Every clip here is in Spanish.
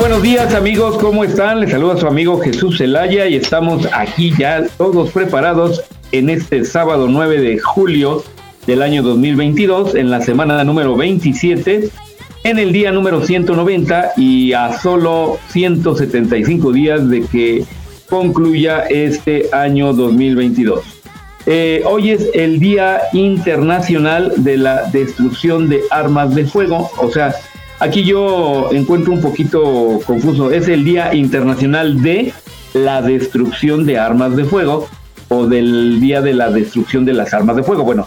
buenos días amigos, ¿cómo están? Les saluda su amigo Jesús Zelaya y estamos aquí ya todos preparados en este sábado 9 de julio del año 2022, en la semana número 27, en el día número 190 y a solo 175 días de que concluya este año 2022. Eh, hoy es el Día Internacional de la Destrucción de Armas de Fuego, o sea, Aquí yo encuentro un poquito confuso. Es el Día Internacional de la Destrucción de Armas de Fuego o del Día de la Destrucción de las Armas de Fuego. Bueno,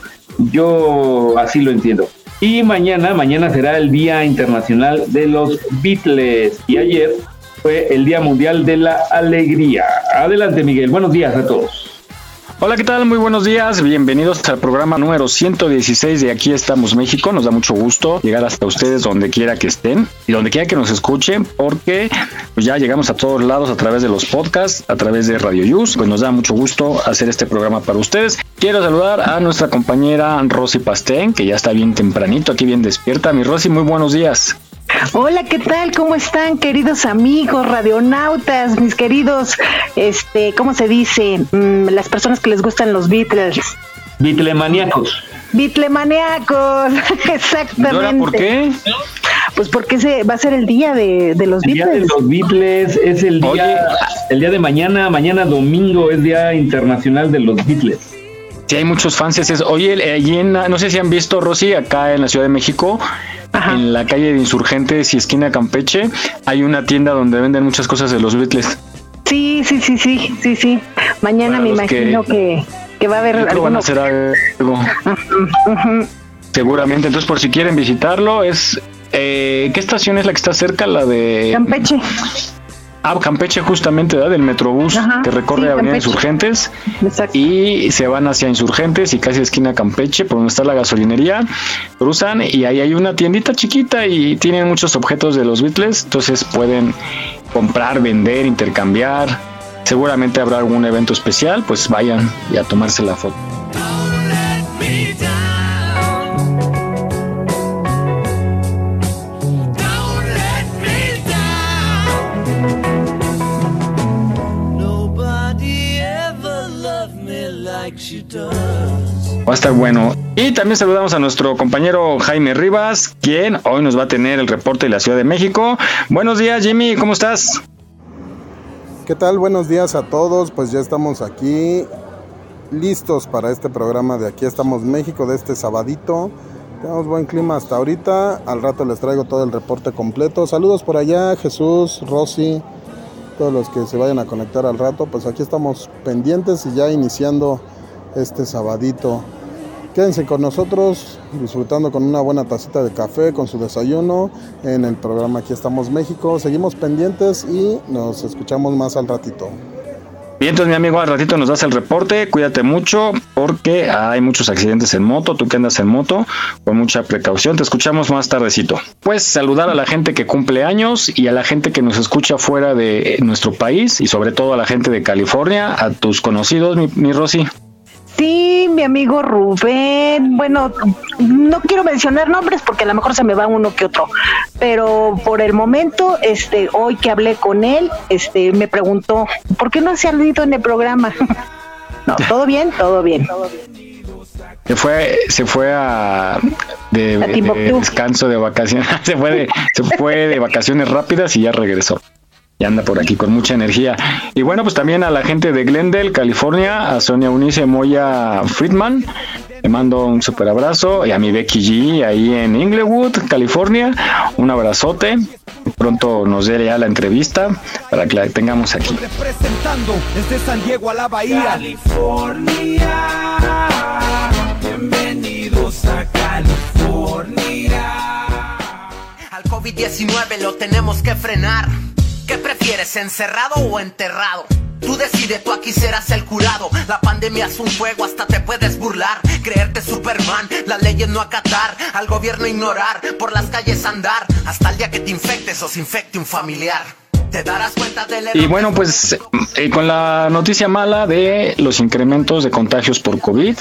yo así lo entiendo. Y mañana, mañana será el Día Internacional de los Beatles. Y ayer fue el Día Mundial de la Alegría. Adelante, Miguel. Buenos días a todos. Hola, ¿qué tal? Muy buenos días. Bienvenidos al programa número 116 de Aquí estamos México. Nos da mucho gusto llegar hasta ustedes donde quiera que estén y donde quiera que nos escuchen porque pues ya llegamos a todos lados a través de los podcasts, a través de Radio Yus. Pues nos da mucho gusto hacer este programa para ustedes. Quiero saludar a nuestra compañera Rosy Pastén, que ya está bien tempranito, aquí bien despierta. Mi Rosy, muy buenos días. Hola, ¿qué tal? ¿Cómo están, queridos amigos, radionautas, mis queridos, este, ¿cómo se dice? Mm, las personas que les gustan los Beatles. Beatlemaníacos. Beatlemaníacos, exactamente. ¿Por qué? Pues porque se va a ser el día de, los el Día de los Beatles es el día, el día de mañana, mañana domingo es Día Internacional de los Beatles. Sí, hay muchos fans. Es, oye, allí en, no sé si han visto, Rosy, acá en la Ciudad de México, en la calle de Insurgentes y esquina Campeche, hay una tienda donde venden muchas cosas de los Beatles. Sí, sí, sí, sí, sí, sí. Mañana me imagino que, va a haber algo. Van a hacer algo. Seguramente. Entonces, por si quieren visitarlo, es eh, ¿qué estación es la que está cerca? La de Campeche. Ah, Campeche justamente, ¿verdad? Del Metrobús que recorre Avenida Insurgentes y se van hacia Insurgentes y casi esquina Campeche, por donde está la gasolinería, cruzan y ahí hay una tiendita chiquita y tienen muchos objetos de los Beatles, entonces pueden comprar, vender, intercambiar. Seguramente habrá algún evento especial, pues vayan y a tomarse la foto. Va a estar bueno. Y también saludamos a nuestro compañero Jaime Rivas, quien hoy nos va a tener el reporte de la Ciudad de México. Buenos días, Jimmy, ¿cómo estás? ¿Qué tal? Buenos días a todos. Pues ya estamos aquí listos para este programa de Aquí estamos México de este sabadito. Tenemos buen clima hasta ahorita. Al rato les traigo todo el reporte completo. Saludos por allá, Jesús, Rosy, todos los que se vayan a conectar al rato. Pues aquí estamos pendientes y ya iniciando este sabadito. Quédense con nosotros disfrutando con una buena tacita de café, con su desayuno en el programa Aquí estamos México. Seguimos pendientes y nos escuchamos más al ratito. Bien, entonces mi amigo, al ratito nos das el reporte, cuídate mucho porque hay muchos accidentes en moto, tú que andas en moto, con mucha precaución, te escuchamos más tardecito. Pues saludar a la gente que cumple años y a la gente que nos escucha fuera de nuestro país y sobre todo a la gente de California, a tus conocidos, mi, mi Rosy. Sí, mi amigo Rubén. Bueno, no quiero mencionar nombres porque a lo mejor se me va uno que otro, pero por el momento, este, hoy que hablé con él, este, me preguntó por qué no se ha ido en el programa. no, todo bien, todo bien. Se fue, se fue a de, descanso de vacaciones, se fue de, se fue de vacaciones rápidas y ya regresó. Y anda por aquí con mucha energía. Y bueno, pues también a la gente de Glendale, California, a Sonia Unice Moya Friedman, le mando un super abrazo. Y a mi Becky G ahí en Inglewood, California, un abrazote. Pronto nos dé ya la entrevista para que la tengamos aquí. Representando desde San Diego a la Bahía. California. Bienvenidos a California. Al COVID-19 lo tenemos que frenar. ¿Qué prefieres, encerrado o enterrado? Tú decides, tú aquí serás el curado. La pandemia es un juego, hasta te puedes burlar. Creerte Superman, las leyes no acatar. Al gobierno ignorar, por las calles andar. Hasta el día que te infectes o se infecte un familiar. Te darás cuenta del Y bueno, pues eh, con la noticia mala de los incrementos de contagios por COVID,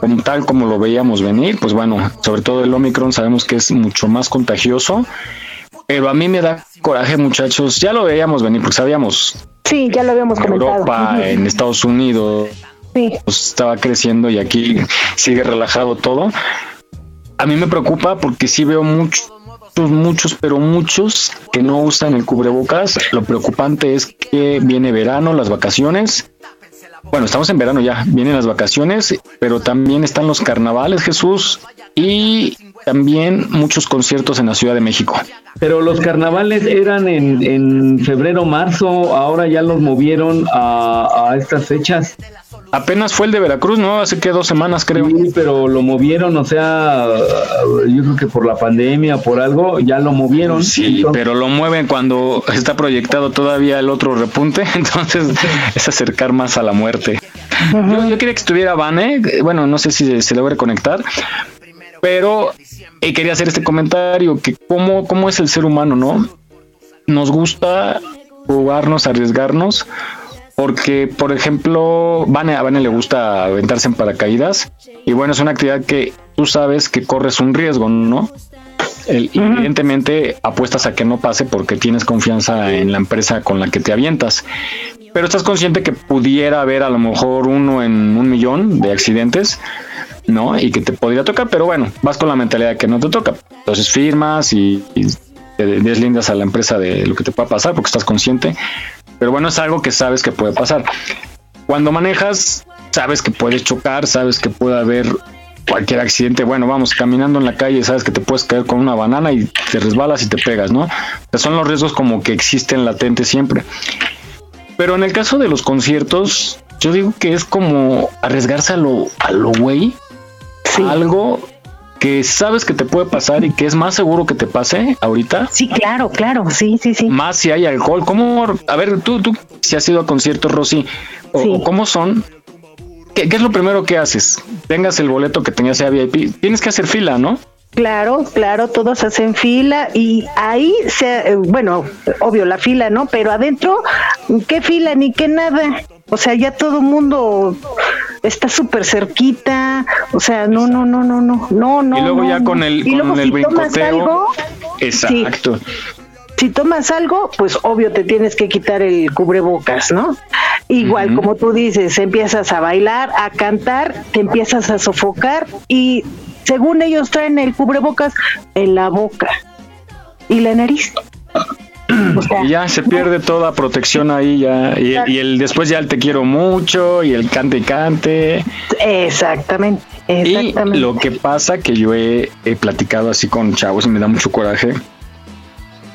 como tal como lo veíamos venir, pues bueno, sobre todo el Omicron sabemos que es mucho más contagioso pero a mí me da coraje, muchachos. Ya lo veíamos venir, porque sabíamos. Sí, ya lo habíamos en comentado. Europa, en Estados Unidos. Sí. Pues, estaba creciendo y aquí sigue relajado todo. A mí me preocupa porque sí veo muchos, muchos, pero muchos que no usan el cubrebocas. Lo preocupante es que viene verano, las vacaciones. Bueno, estamos en verano ya, vienen las vacaciones, pero también están los carnavales, Jesús, y también muchos conciertos en la Ciudad de México. Pero los carnavales eran en, en febrero, marzo, ahora ya los movieron a, a estas fechas. Apenas fue el de Veracruz, ¿no? Hace que dos semanas creo. Sí, pero lo movieron, o sea, yo creo que por la pandemia, por algo, ya lo movieron. Sí, pero lo mueven cuando está proyectado todavía el otro repunte, entonces es acercar más a la muerte. yo, yo, quería que estuviera Vane, bueno, no sé si se logra conectar, pero eh, quería hacer este comentario, que cómo, cómo es el ser humano, ¿no? Nos gusta jugarnos, arriesgarnos, porque, por ejemplo, Vane, a Vane le gusta aventarse en paracaídas, y bueno, es una actividad que tú sabes que corres un riesgo, ¿no? Evidentemente apuestas a que no pase porque tienes confianza en la empresa con la que te avientas, pero estás consciente que pudiera haber a lo mejor uno en un millón de accidentes ¿no? Y que te podría tocar, pero bueno, vas con la mentalidad de que no te toca. Entonces firmas y, te deslindas a la empresa de lo que te pueda pasar porque estás consciente. Pero bueno, es algo que sabes que puede pasar. Cuando manejas, sabes que puedes chocar, sabes que puede haber cualquier accidente. Bueno, vamos caminando en la calle, sabes que te puedes caer con una banana y te resbalas y te pegas, ¿no? son los riesgos como que existen latentes siempre. Pero en el caso de los conciertos, yo digo que es como arriesgarse a lo, a lo güey algo que sabes que te puede pasar y que es más seguro que te pase ahorita. Sí, claro, claro, sí, sí, sí. Más si hay alcohol. ¿Cómo? A ver, tú, tú, si has ido a conciertos, Rosy, o, cómo son, ¿Qué, es lo primero que haces? Tengas el boleto que tengas sea VIP, tienes que hacer fila, ¿no? Claro, claro, todos hacen fila y ahí, se, eh, bueno, obvio la fila, ¿no? Pero adentro, ¿qué fila ni qué nada? O sea, ya todo el mundo está súper cerquita, o sea, no, no, no, no, no, no, no. Y luego ya con el, con el brincoteo. exacto. si tomas algo, pues obvio te tienes que quitar el cubrebocas, ¿no? Igual, como tú dices, empiezas a bailar, a cantar, te empiezas a sofocar y según ellos traen el cubrebocas en la boca y la nariz. Y ya se pierde toda protección ahí ya y, el después ya el te quiero mucho y el cante y cante. Exactamente, y lo que pasa que yo he, platicado así con chavos y me da mucho coraje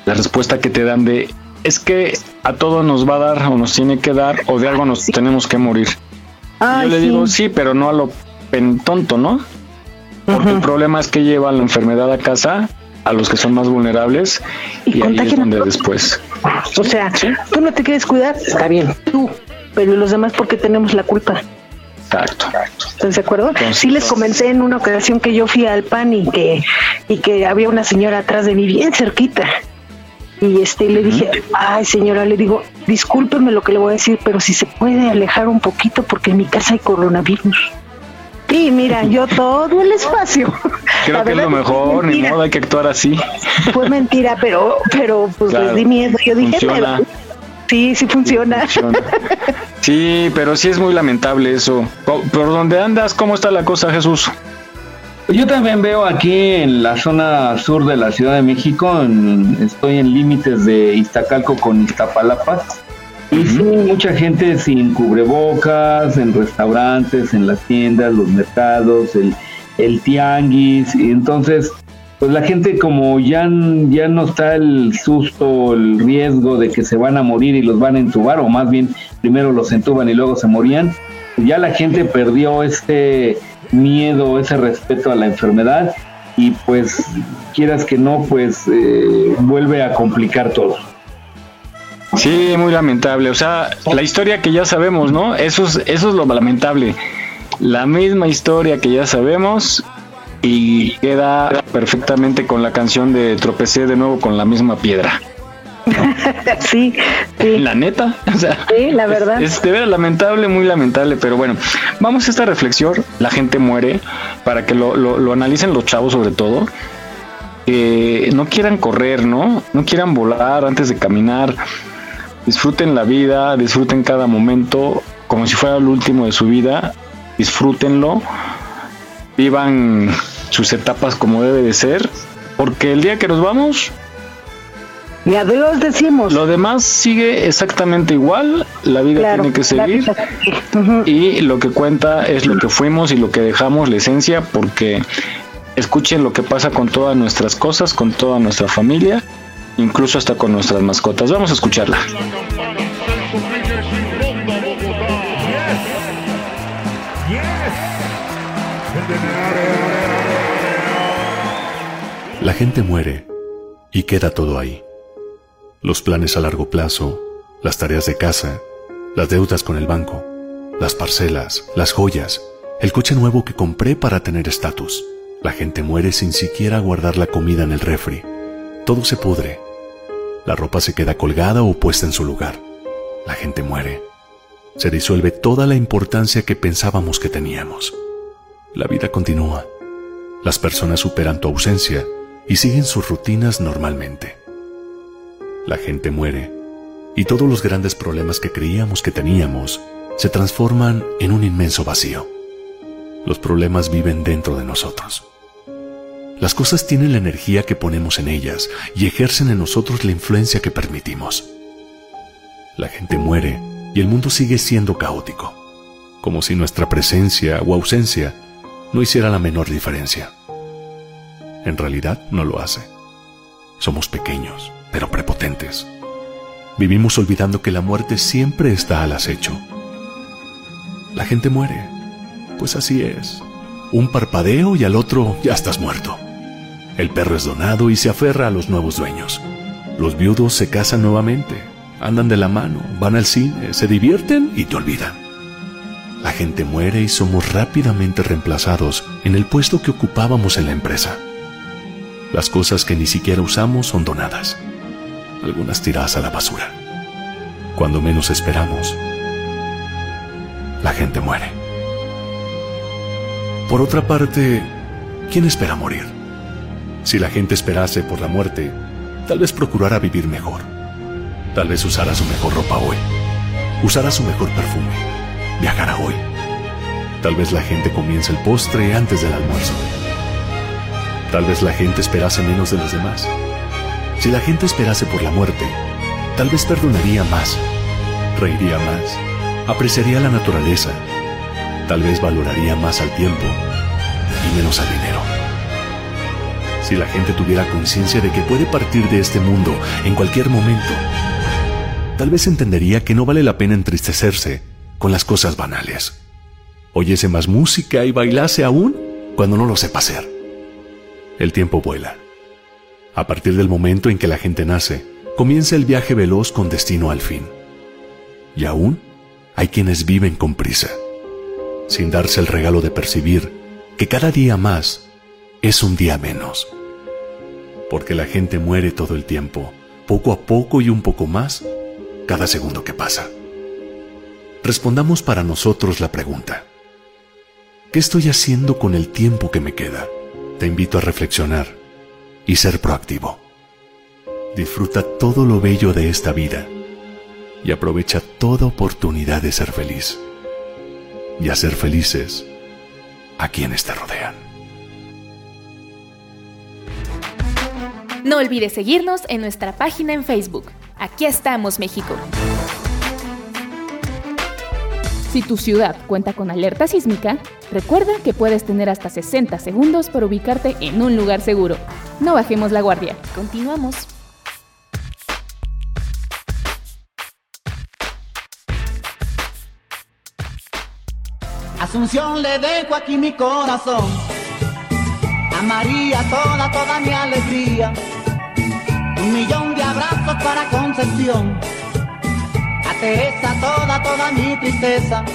la respuesta que te dan de es que a todo nos va a dar o nos tiene que dar o de algo nos tenemos que morir yo le digo sí. Pero no a lo tonto no porque el problema es que lleva la enfermedad a casa a los que son más vulnerables y, ahí es donde después. O sea, tú no te quieres cuidar, está bien, tú, pero los demás porque tenemos la culpa. Exacto. ¿Estás de acuerdo? sí les comenté en una ocasión que yo fui al PAN y que, y que había una señora atrás de mí bien cerquita. Y este le dije, ay señora, le digo, discúlpeme lo que le voy a decir, pero si se puede alejar un poquito porque en mi casa hay coronavirus. Y mira, yo todo el espacio. Creo que es lo mejor, ni modo, hay que actuar así. Fue mentira, pero, pero pues les di miedo. Yo dije, pero, sí, sí funciona. Sí, pero sí es muy lamentable eso. ¿Por dónde andas? ¿Cómo está la cosa, Jesús? Yo también veo aquí en la zona sur de la Ciudad de México, estoy en límites de Iztacalco con Iztapalapa, y sí, mucha gente sin cubrebocas, en restaurantes, en las tiendas, los mercados, el, el tianguis, y entonces, pues la gente como ya, ya no está el susto, el riesgo de que se van a morir y los van a entubar, o más bien primero los entuban y luego se morían, ya la gente perdió este miedo, ese respeto a la enfermedad y pues quieras que no, pues eh, vuelve a complicar todo. Sí, muy lamentable. O sea, la historia que ya sabemos, ¿no? Eso es, eso es lo lamentable. La misma historia que ya sabemos y queda perfectamente con la canción de Tropecé de nuevo con la misma piedra. sí, sí. La neta, o sea, sí, la verdad. Es, de lamentable, muy lamentable, pero bueno, vamos a esta reflexión, la gente muere, para que lo, lo, analicen los chavos sobre todo, que no quieran correr, ¿no? No quieran volar antes de caminar, disfruten la vida, disfruten cada momento como si fuera el último de su vida, disfrútenlo, vivan sus etapas como debe de ser, porque el día que nos vamos, y adiós decimos. Lo demás sigue exactamente igual, la vida tiene que seguir y lo que cuenta es lo que fuimos y lo que dejamos, la esencia, porque escuchen lo que pasa con todas nuestras cosas, con toda nuestra familia, incluso hasta con nuestras mascotas. Vamos a escucharla. La gente muere y queda todo ahí los planes a largo plazo, las tareas de casa, las deudas con el banco, las parcelas, las joyas, el coche nuevo que compré para tener estatus. La gente muere sin siquiera guardar la comida en el refri. Todo se pudre. La ropa se queda colgada o puesta en su lugar. La gente muere. Se disuelve toda la importancia que pensábamos que teníamos. La vida continúa. Las personas superan tu ausencia y siguen sus rutinas normalmente la gente muere y todos los grandes problemas que creíamos que teníamos se transforman en un inmenso vacío. Los problemas viven dentro de nosotros. Las cosas tienen la energía que ponemos en ellas y ejercen en nosotros la influencia que permitimos. La gente muere y el mundo sigue siendo caótico, como si nuestra presencia o ausencia no hiciera la menor diferencia. En realidad no lo hace. Somos pequeños, pero prepotentes. Vivimos olvidando que la muerte siempre está al acecho. La gente muere, pues así es. Un parpadeo y al otro ya estás muerto. El perro es donado y se aferra a los nuevos dueños. Los viudos se casan nuevamente, andan de la mano, van al cine, se divierten y te olvidan. La gente muere y somos rápidamente reemplazados en el puesto que ocupábamos en la empresa. Las cosas que ni siquiera usamos son donadas algunas tiradas a la basura. Cuando menos esperamos, la gente muere. Por otra parte, ¿quién espera morir? Si la gente esperase por la muerte, tal vez procurara vivir mejor. Tal vez usara su mejor ropa hoy. Usara su mejor perfume. Viajara hoy. Tal vez la gente comience el postre antes del almuerzo. Tal vez la gente esperase menos de los demás. Si la gente esperase por la muerte, tal vez perdonaría más, reiría más, apreciaría la naturaleza, tal vez valoraría más al tiempo y menos al dinero. Si la gente tuviera conciencia de que puede partir de este mundo en cualquier momento, tal vez entendería que no vale la pena entristecerse con las cosas banales. Oyese más música y bailase aún cuando no lo sepa hacer. El tiempo vuela a partir del momento en que la gente nace, comienza el viaje veloz con destino al fin. Y aún hay quienes viven con prisa, sin darse el regalo de percibir que cada día más es un día menos. Porque la gente muere todo el tiempo, poco a poco y un poco más, cada segundo que pasa. Respondamos para nosotros la pregunta. ¿Qué estoy haciendo con el tiempo que me queda? Te invito a reflexionar y ser proactivo. Disfruta todo lo bello de esta vida y aprovecha toda oportunidad de ser feliz y hacer felices a quienes te rodean. No olvides seguirnos en nuestra página en Facebook. Aquí estamos, México. Si tu ciudad cuenta con alerta sísmica, recuerda que puedes tener hasta 60 segundos para ubicarte en un lugar seguro. No bajemos la guardia. Continuamos. Asunción le dejo aquí mi corazón. A María toda, toda mi alegría. Un millón de abrazos para Concepción. A Teresa toda, toda mi tristeza.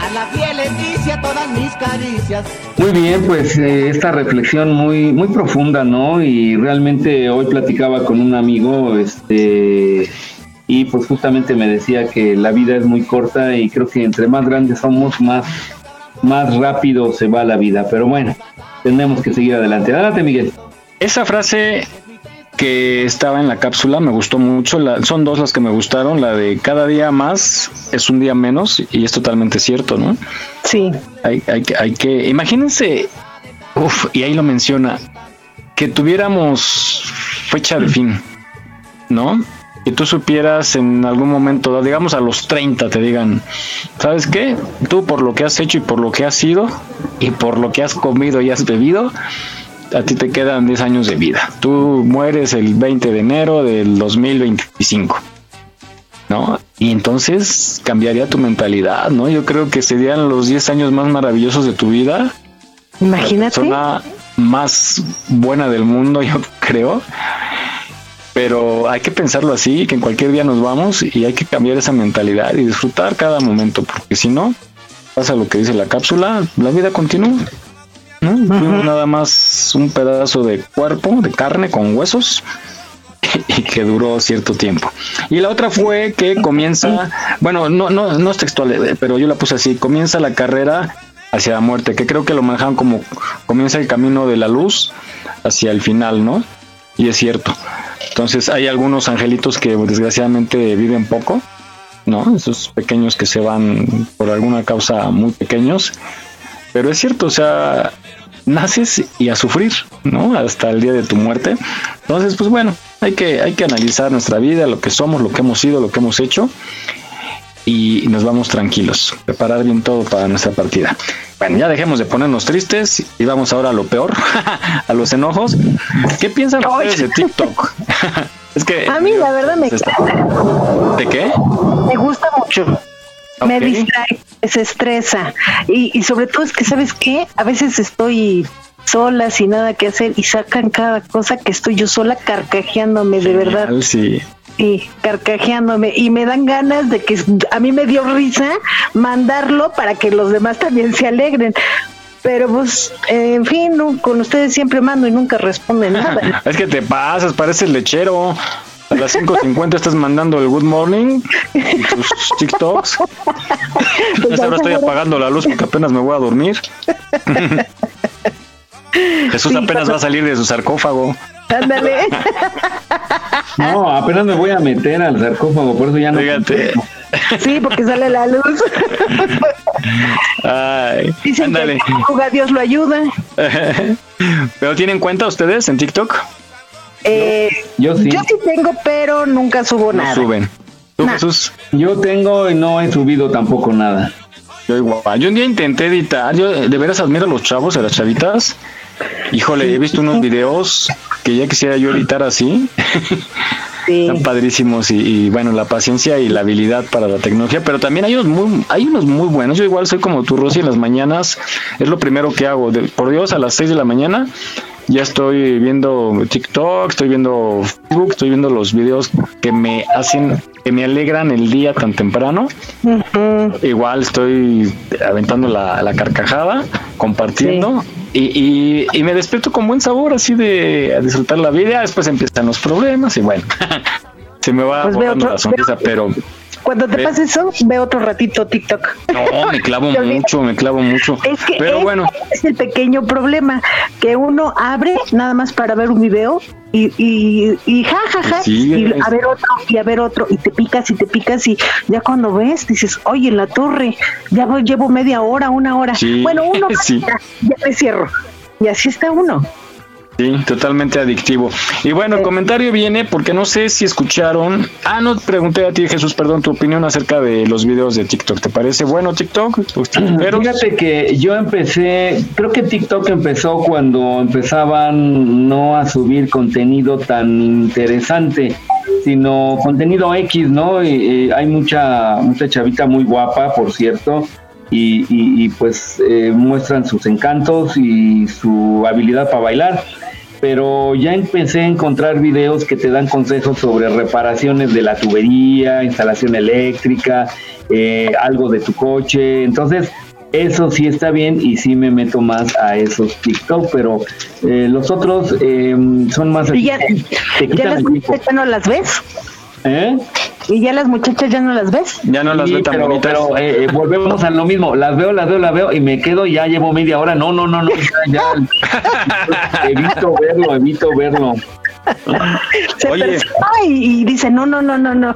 A la fiel Leticia todas mis caricias. Muy bien, pues eh, esta reflexión muy muy profunda, ¿no? Y realmente hoy platicaba con un amigo, este, y pues justamente me decía que la vida es muy corta y creo que entre más grandes somos, más más rápido se va la vida. Pero bueno, tenemos que seguir adelante. Adelante, Miguel. Esa frase que estaba en la cápsula me gustó mucho. La, son dos las que me gustaron. La de cada día más es un día menos y es totalmente cierto, ¿no? Sí. Hay, hay, que, hay que, imagínense, uf, y ahí lo menciona, que tuviéramos fecha de fin, ¿no? Y tú supieras en algún momento, digamos a los 30, te digan, ¿sabes qué? Tú por lo que has hecho y por lo que has sido y por lo que has comido y has bebido, a ti te quedan 10 años de vida. Tú mueres el 20 de enero del 2025. ¿No? Y entonces cambiaría tu mentalidad, ¿no? Yo creo que serían los 10 años más maravillosos de tu vida. Imagínate. La persona más buena del mundo, yo creo. Pero hay que pensarlo así, que en cualquier día nos vamos y hay que cambiar esa mentalidad y disfrutar cada momento, porque si no, pasa lo que dice la cápsula, la vida continúa. Nada más un pedazo de cuerpo, de carne con huesos y que duró cierto tiempo. Y la otra fue que comienza, bueno, no, no, no es textual, eh, pero yo la puse así, comienza la carrera hacia la muerte, que creo que lo manejan como comienza el camino de la luz hacia el final, ¿no? Y es cierto. Entonces hay algunos angelitos que desgraciadamente viven poco, ¿no? Esos pequeños que se van por alguna causa muy pequeños. Pero es cierto, o sea, naces y a sufrir, ¿no? Hasta el día de tu muerte. Entonces, pues bueno, hay que, hay que analizar nuestra vida, lo que somos, lo que hemos sido, lo que hemos hecho. Y nos vamos tranquilos, preparar bien todo para nuestra partida. Bueno, ya dejemos de ponernos tristes y vamos ahora a lo peor, a los enojos. ¿Qué piensan ustedes de TikTok? es que A mí la verdad me ¿De qué? Me gusta mucho. Me distrae, se estresa. Y, y sobre todo es que, ¿sabes qué? A veces estoy sola, sin nada que hacer, y sacan cada cosa que estoy yo sola carcajeándome, de verdad. Sí. Sí, carcajeándome. Y me dan ganas de que a mí me dio risa mandarlo para que los demás también se alegren. Pero pues, en fin, no, con ustedes siempre mando y nunca responden nada. Es que te pasas, pareces lechero. A las 5.50 estás mandando el good morning en tus TikToks. Entonces ahora estoy apagando la luz porque apenas me voy a dormir. Jesús Sí, apenas va a salir de su sarcófago. Ándale. No, apenas me voy a meter al sarcófago, por eso ya no. Fíjate. Sí, porque sale la luz. Ay, Dicen ándale. que el Dios lo ayuda. ¿Pero tienen cuenta ustedes en TikTok? Eh, Yo sí. Yo sí tengo, pero nunca subo No nada. suben. ¿Tú, Nah. Jesús? Yo tengo y no he subido tampoco nada. Yo igual. Yo un día intenté editar. Yo de veras admiro a los chavos, a las chavitas. Híjole, he visto unos videos que ya quisiera yo editar así. Sí. Están padrísimos y, y, bueno, la paciencia y la habilidad para la tecnología, pero también hay unos muy, hay unos muy buenos. Yo igual soy como tú, Rosy, en las mañanas es lo primero que hago. De- por Dios, a las 6 de la mañana ya estoy viendo TikTok, estoy viendo Facebook, estoy viendo los videos que me hacen, que me alegran el día tan temprano. Igual estoy aventando la, la carcajada, compartiendo y, y- y me despierto con buen sabor, así de a disfrutar la vida. Después empiezan los problemas y bueno, se me va Pues borrando otro- la sonrisa, pero Cuando te pasa eso, ve otro ratito TikTok. No, me clavo mucho, me clavo mucho. Es que Pero ese bueno, es el pequeño problema, que uno abre nada más para ver un video y, y, y ja, ja, ja, Sí, y a ver otro, y a ver otro, y te picas y te picas y ya cuando ves dices, oye, en la torre, ya voy- llevo media hora, una hora. Sí, Bueno, uno sí. ya, ya me cierro. Y así está uno. Sí, totalmente adictivo. Y bueno, el comentario viene porque no sé si escucharon. Ah, no, pregunté a ti, Jesús, perdón, tu opinión acerca de los videos de TikTok. ¿Te parece bueno TikTok? Fíjate que yo empecé, creo que TikTok empezó cuando empezaban no a subir contenido tan interesante, sino contenido X, ¿no? Y, y hay mucha, mucha chavita muy guapa, por cierto, y, y- y, pues eh, muestran sus encantos y su habilidad para bailar. Pero ya empecé a encontrar videos que te dan consejos sobre reparaciones de la tubería, instalación eléctrica, eh, algo de tu coche. Entonces, eso sí está bien y sí me meto más a esos TikTok, pero eh, los otros eh, son más... Y ya, no las ves. ¿Eh? Y ya las muchachas ya no las ves. Ya no las Sí, ve tan pero, bonitas. pero, eh, eh, volvemos a lo mismo. Las veo, las veo, las veo y me quedo y ya llevo media hora. No, no, no, no. Ya, ya. evito verlo, evito verlo. Se Oye. y, y dice, no, no, no, no, no.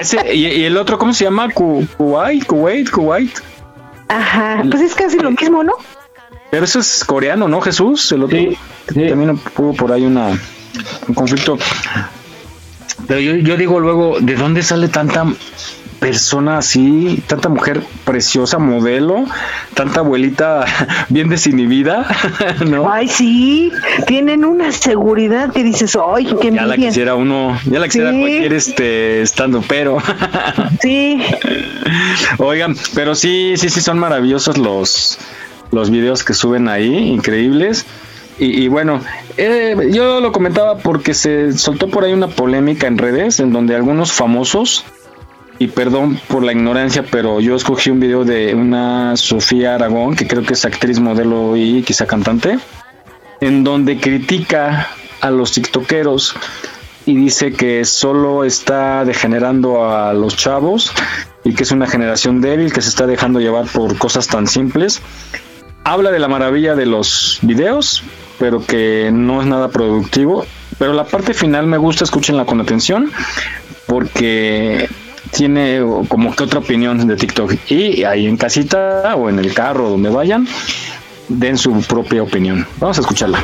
Ese, y, y el otro, ¿cómo se llama? Ku- Kuwait, Kuwait, Kuwait. Ajá, pues es casi lo mismo, ¿no? Pero eso es coreano, ¿no, Jesús? El otro. Sí, sí. También hubo por ahí una, un conflicto. Pero yo, yo digo luego, ¿de dónde sale tanta persona así, tanta mujer preciosa, modelo, tanta abuelita bien desinhibida? ¿No? Ay, sí, tienen una seguridad que dices, ay, qué Ya la envidia. quisiera uno, ya la quisiera Sí. cualquier este estando pero. Sí, Oigan, pero sí, sí, sí son maravillosos los, los videos que suben ahí, increíbles. Y, bueno, eh, yo lo comentaba porque se soltó por ahí una polémica en redes en donde algunos famosos, y perdón por la ignorancia, pero yo escogí un video de una Sofía Aragón, que creo que es actriz, modelo y quizá cantante, en donde critica a los tiktokeros y dice que solo está degenerando a los chavos y que es una generación débil que se está dejando llevar por cosas tan simples. Habla de la maravilla de los videos, pero que no es nada productivo. Pero la parte final me gusta, escúchenla con atención, porque tiene como que otra opinión de TikTok. Y ahí en casita o en el carro, donde vayan, den su propia opinión. Vamos a escucharla.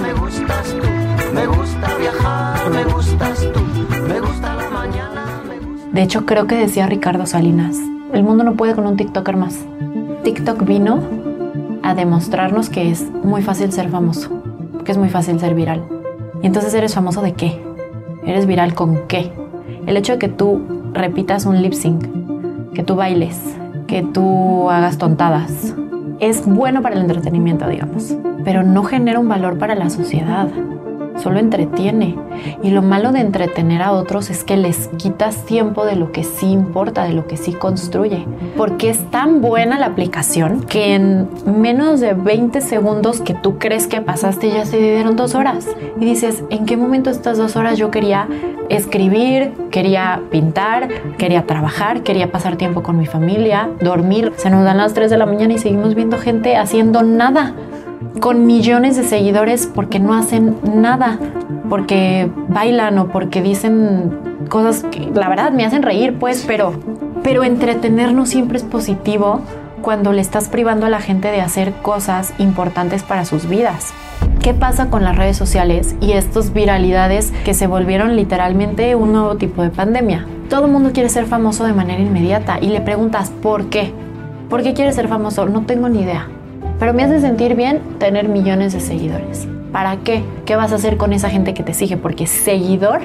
Me gustas tú, me gusta viajar, me gustas tú, me gusta la mañana, me gusta... De hecho, creo que decía Ricardo Salinas, el mundo no puede con un TikToker más. TikTok vino a demostrarnos que es muy fácil ser famoso, que es muy fácil ser viral. Y entonces eres famoso de qué? ¿Eres viral con qué? El hecho de que tú repitas un lip sync, que tú bailes, que tú hagas tontadas, es bueno para el entretenimiento, digamos, pero no genera un valor para la sociedad solo entretiene. Y lo malo de entretener a otros es que les quitas tiempo de lo que sí importa, de lo que sí construye. Porque es tan buena la aplicación que en menos de 20 segundos que tú crees que pasaste ya se dieron dos horas. Y dices, ¿en qué momento estas dos horas yo quería escribir, quería pintar, quería trabajar, quería pasar tiempo con mi familia, dormir? Se nos dan las 3 de la mañana y seguimos viendo gente haciendo nada con millones de seguidores porque no hacen nada, porque bailan o porque dicen cosas que la verdad me hacen reír, pues, pero, pero entretenernos siempre es positivo cuando le estás privando a la gente de hacer cosas importantes para sus vidas. ¿Qué pasa con las redes sociales y estas viralidades que se volvieron literalmente un nuevo tipo de pandemia? Todo el mundo quiere ser famoso de manera inmediata y le preguntas ¿por qué? ¿Por qué quieres ser famoso? No tengo ni idea. Pero me hace sentir bien tener millones de seguidores. ¿Para qué? ¿Qué vas a hacer con esa gente que te sigue? Porque seguidor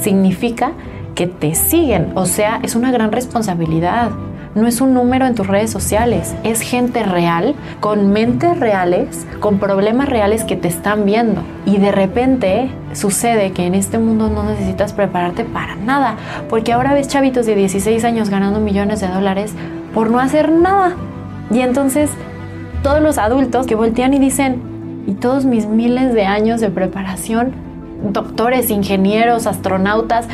significa que te siguen. O sea, es una gran responsabilidad. No es un número en tus redes sociales, es gente real, con mentes reales, con problemas reales que te están viendo. Y de repente sucede que en este mundo no necesitas prepararte para nada, porque ahora ves chavitos de 16 años ganando millones de dólares por no hacer nada. Y entonces todos los adultos que voltean y dicen, y todos mis miles de años de preparación, doctores, ingenieros, astronautas,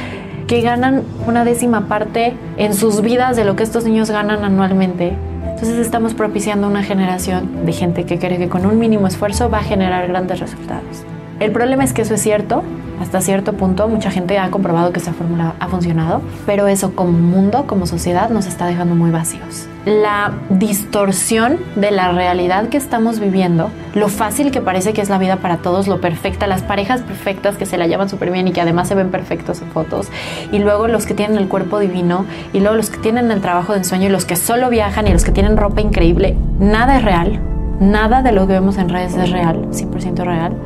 que ganan una décima parte en sus vidas de lo que estos niños ganan anualmente. Entonces estamos propiciando una generación de gente que cree que con un mínimo esfuerzo va a generar grandes resultados. El problema es que eso es cierto, hasta cierto punto mucha gente ha comprobado que esa fórmula ha funcionado, pero eso como mundo, como sociedad, nos está dejando muy vacíos. La distorsión de la realidad que estamos viviendo, lo fácil que parece que es la vida para todos, lo perfecta, las parejas perfectas que se la llevan súper bien y que además se ven perfectos en fotos, y luego los que tienen el cuerpo divino, y luego los que tienen el trabajo de ensueño, y los que solo viajan, y los que tienen ropa increíble, nada es real, nada de lo que vemos en redes es real, 100% real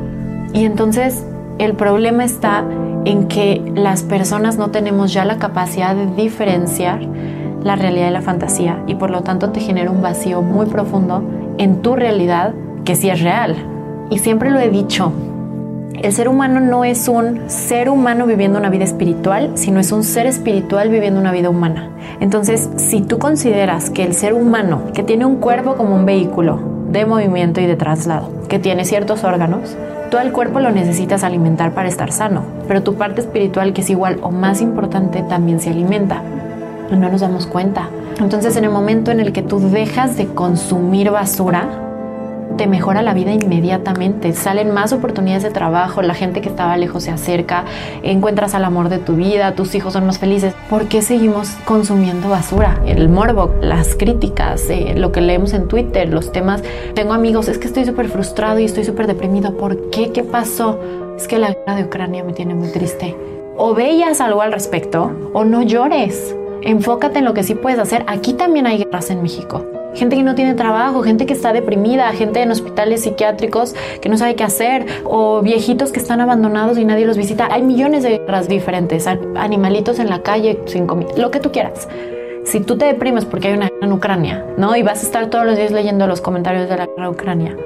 y entonces el problema está en que las personas no tenemos ya la capacidad de diferenciar la realidad y la fantasía y por lo tanto te genera un vacío muy profundo en tu realidad que sí es real. Y siempre lo he dicho, el ser humano no es un ser humano viviendo una vida espiritual, sino es un ser espiritual viviendo una vida humana. Entonces, si tú consideras que el ser humano, que tiene un cuerpo como un vehículo de movimiento y de traslado, que tiene ciertos órganos, Tú al cuerpo lo necesitas alimentar para estar sano, pero tu parte espiritual, que es igual o más importante, también se alimenta. No nos damos cuenta. Entonces en el momento en el que tú dejas de consumir basura, te mejora la vida inmediatamente. Salen más oportunidades de trabajo, la gente que estaba lejos se acerca, encuentras al amor de tu vida, tus hijos son más felices. ¿Por qué seguimos consumiendo basura? El morbo, las críticas, eh, lo que leemos en Twitter, los temas. Tengo amigos, es que estoy súper frustrado y estoy súper deprimido. ¿Por qué? ¿Qué pasó? Es que la guerra de Ucrania me tiene muy triste. O veías algo al respecto o no llores. Enfócate en lo que sí puedes hacer. Aquí también hay guerras en México gente que no tiene trabajo, gente que está deprimida, gente en hospitales psiquiátricos que no sabe qué hacer, o viejitos que están abandonados y nadie los visita. Hay millones de guerras diferentes, animalitos en la calle sin comida, lo que tú quieras. Si tú te deprimes porque hay una guerra en Ucrania, ¿no? Y vas a estar todos los días leyendo los comentarios de la guerra en Ucrania,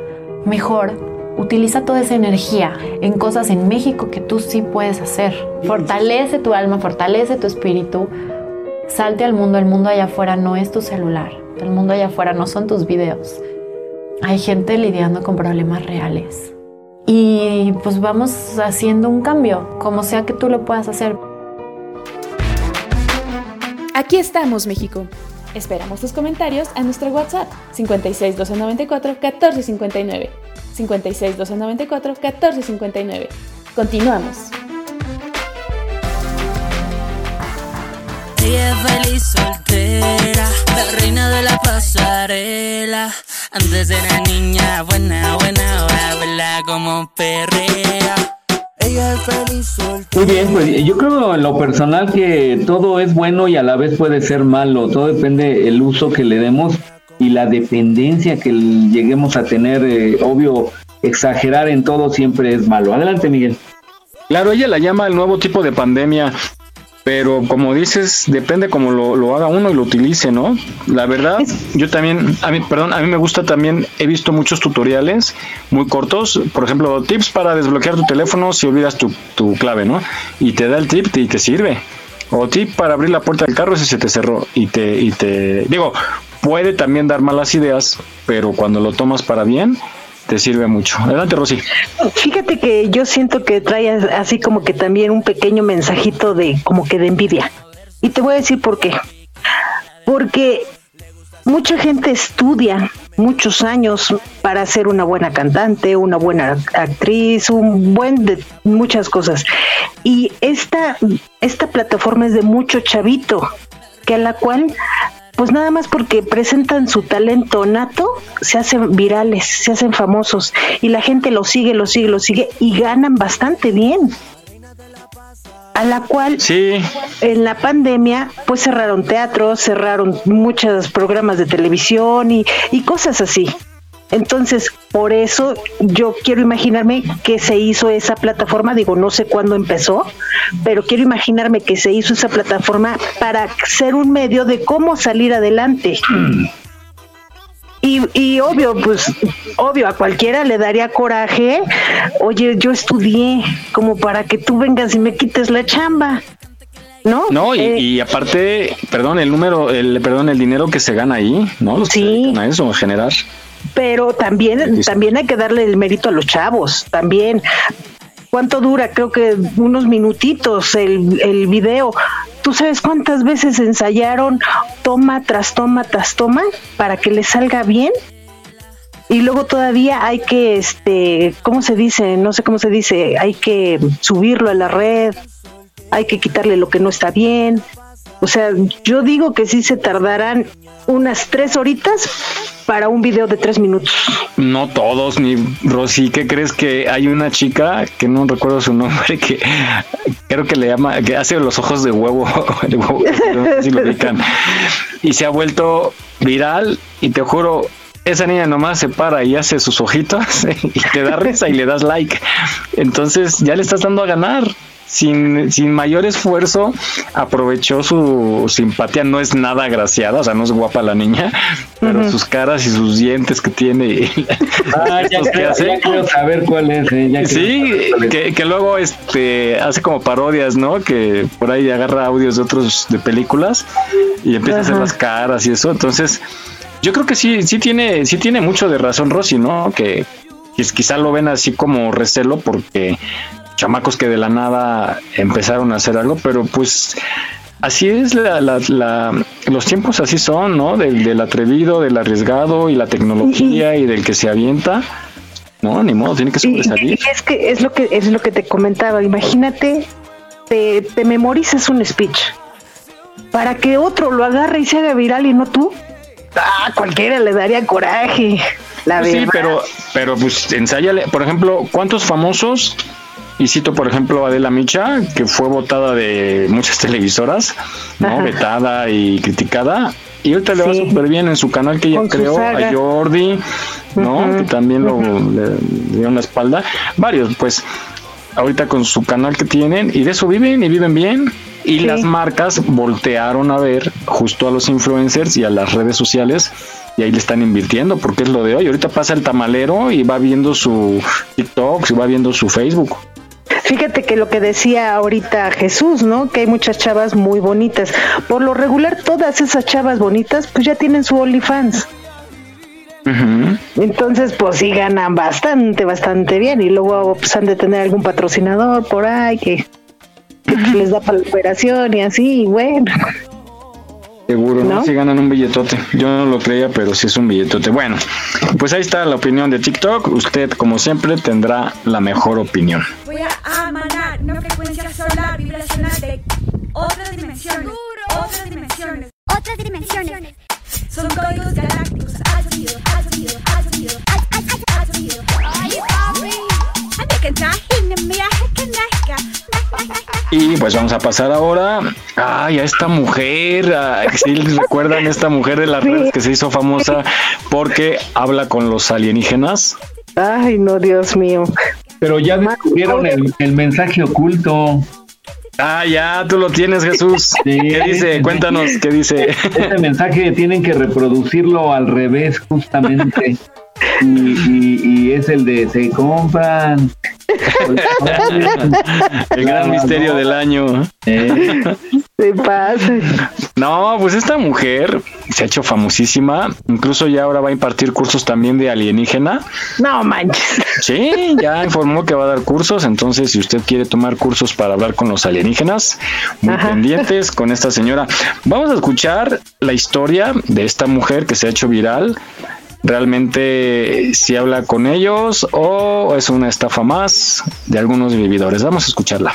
mejor utiliza toda esa energía en cosas en México que tú sí puedes hacer. Fortalece tu alma, fortalece tu espíritu. Salte al mundo, el mundo allá afuera no es tu celular el mundo allá afuera, no son tus videos. Hay gente lidiando con problemas reales. Y pues vamos haciendo un cambio, como sea que tú lo puedas hacer. Aquí estamos, México. Esperamos tus comentarios a nuestro WhatsApp 56 294 1459. 56 294 1459. Continuamos. Ella es feliz soltera, la reina de la pasarela. Antes era niña buena, buena, ahora vela como perrea. Ella es feliz soltera. Muy bien, pues yo creo en lo personal que todo es bueno y a la vez puede ser malo. Todo depende el uso que le demos y la dependencia que lleguemos a tener. Eh, obvio, exagerar en todo siempre es malo. Adelante, Miguel. Claro, ella la llama el nuevo tipo de pandemia pero como dices, depende cómo lo, haga uno y lo utilice, ¿no? La verdad, yo también, a mí, perdón, a mí me gusta también, he visto muchos tutoriales muy cortos, por ejemplo, tips para desbloquear tu teléfono si olvidas tu, tu clave, ¿no? Y te da el tip y te sirve. O tip para abrir la puerta del carro si se te cerró y te, y te, digo, puede también dar malas ideas, pero cuando lo tomas para bien, te sirve mucho. Adelante, Rosy. Fíjate que yo siento que trae así como que también un pequeño mensajito de como que de envidia. Y te voy a decir por qué. Porque mucha gente estudia muchos años para ser una buena cantante, una buena actriz, un buen de muchas cosas. Y esta, esta plataforma es de mucho chavito, que a la cual pues nada más porque presentan su talento nato, se hacen virales, se hacen famosos y la gente lo sigue, lo sigue, lo sigue y ganan bastante bien. A la cual en la pandemia pues cerraron teatros, cerraron muchos programas de televisión y, y cosas así. Entonces, por eso yo quiero imaginarme que se hizo esa plataforma, digo, no sé cuándo empezó, pero quiero imaginarme que se hizo esa plataforma para ser un medio de cómo salir adelante. Y, y, obvio, pues, obvio, a cualquiera le daría coraje, oye, yo estudié como para que tú vengas y me quites la chamba. ¿No? No, y, eh, y aparte, perdón, el número, el, perdón, el dinero que se gana ahí, ¿no? sí. a eso, a generar pero también, también hay que darle el mérito a los chavos, también. ¿cuánto dura? Creo que unos minutitos el, el video. ¿Tú sabes cuántas veces ensayaron toma tras toma tras toma para que le salga bien? Y luego todavía hay que, este, ¿cómo se dice? No sé cómo se dice, hay que subirlo a la red, hay que quitarle lo que no está bien. O sea, yo digo que sí se tardarán unas tres horitas para un video de tres minutos. No todos, ni Rosy, ¿qué crees que hay una chica que no recuerdo su nombre que creo que le llama, que hace los ojos de huevo, si lo ubican, y se ha vuelto viral y te juro, esa niña nomás se para y hace sus ojitos y te da risa y le das like. Entonces ya le estás dando a ganar. Sin, sin mayor esfuerzo, aprovechó su simpatía. No es nada agraciada, o sea, no es guapa la niña, pero sus caras y sus dientes que tiene. Y ah, ya, que hace, ya quiero saber cuál es. Eh, sí, que, que, luego este hace como parodias, ¿no? Que por ahí agarra audios de otros de películas y empieza a hacer las caras y eso. Entonces, yo creo que sí, sí tiene, sí tiene mucho de razón Rosy, ¿no? Que, que quizá lo ven así como recelo porque chamacos que de la nada empezaron a hacer algo, pero pues así es la, la, la, los tiempos así son, ¿no? Del, del, atrevido, del arriesgado y la tecnología y del que se avienta. No, ni modo, tiene que sobresalir. Es que es lo que es lo que te comentaba. Imagínate, te, te memorizas un speech para que otro lo agarre y se haga viral y no tú. Ah, cualquiera le daría coraje. La pues. Sí, pero, pero pues ensáyale. Por ejemplo, ¿cuántos famosos y cito, por ejemplo, a Adela Micha, que fue votada de muchas televisoras, ¿no? Ajá. Vetada y criticada. Y ahorita le va súper bien en su canal que ella creó, a Jordi, ¿no? Uh -huh. Que también lo, uh -huh. le, dieron la espalda. Varios, pues, ahorita con su canal que tienen, y de eso viven y viven bien. Y sí. las marcas voltearon a ver justo a los influencers y a las redes sociales y ahí le están invirtiendo porque es lo de hoy. Ahorita pasa el tamalero y va viendo su TikTok, y va viendo su Facebook. Fíjate que lo que decía ahorita Jesús, ¿no? Que hay muchas chavas muy bonitas. Por lo regular, todas esas chavas bonitas, pues ya tienen su OnlyFans. Uh -huh. Entonces, pues sí ganan bastante, bastante bien. Y luego pues, han de tener algún patrocinador por ahí que, que uh -huh. les da para la operación y así, y bueno. Seguro, ¿no? Si ganan un billetote. Yo no lo creía, pero sí es un billetote. Bueno, pues ahí está la opinión de TikTok. Usted, como siempre, tendrá la mejor opinión. Voy a emanar una frecuencia solar vibracional de otras dimensiones. Otras dimensiones. Otras dimensiones. Son códigos galácticos. Al sonido, al sonido, al sonido, al, al, al, al sonido. Ay, papi. Y pues vamos a pasar ahora ay, a esta mujer, si ¿sí recuerdan esta mujer de las redes que se hizo famosa porque habla con los alienígenas. Ay, no, Dios mío. Pero ya descubrieron el, el mensaje oculto. Ah, ya, tú lo tienes, Jesús. Sí, ¿Qué dice? Cuéntanos, ¿qué dice? Este mensaje tienen que reproducirlo al revés, justamente. Y, y, y, es el de se compran. el gran misterio del año. Eh. Se pasa. No, pues esta mujer se ha hecho famosísima. Incluso ya ahora va a impartir cursos también de alienígena. No manches. Sí, ya informó que va a dar cursos. Entonces, si usted quiere tomar cursos para hablar con los alienígenas, muy Ajá. pendientes con esta señora. Vamos a escuchar la historia de esta mujer que se ha hecho viral realmente si habla con ellos o es una estafa más de algunos vividores. Vamos a escucharla.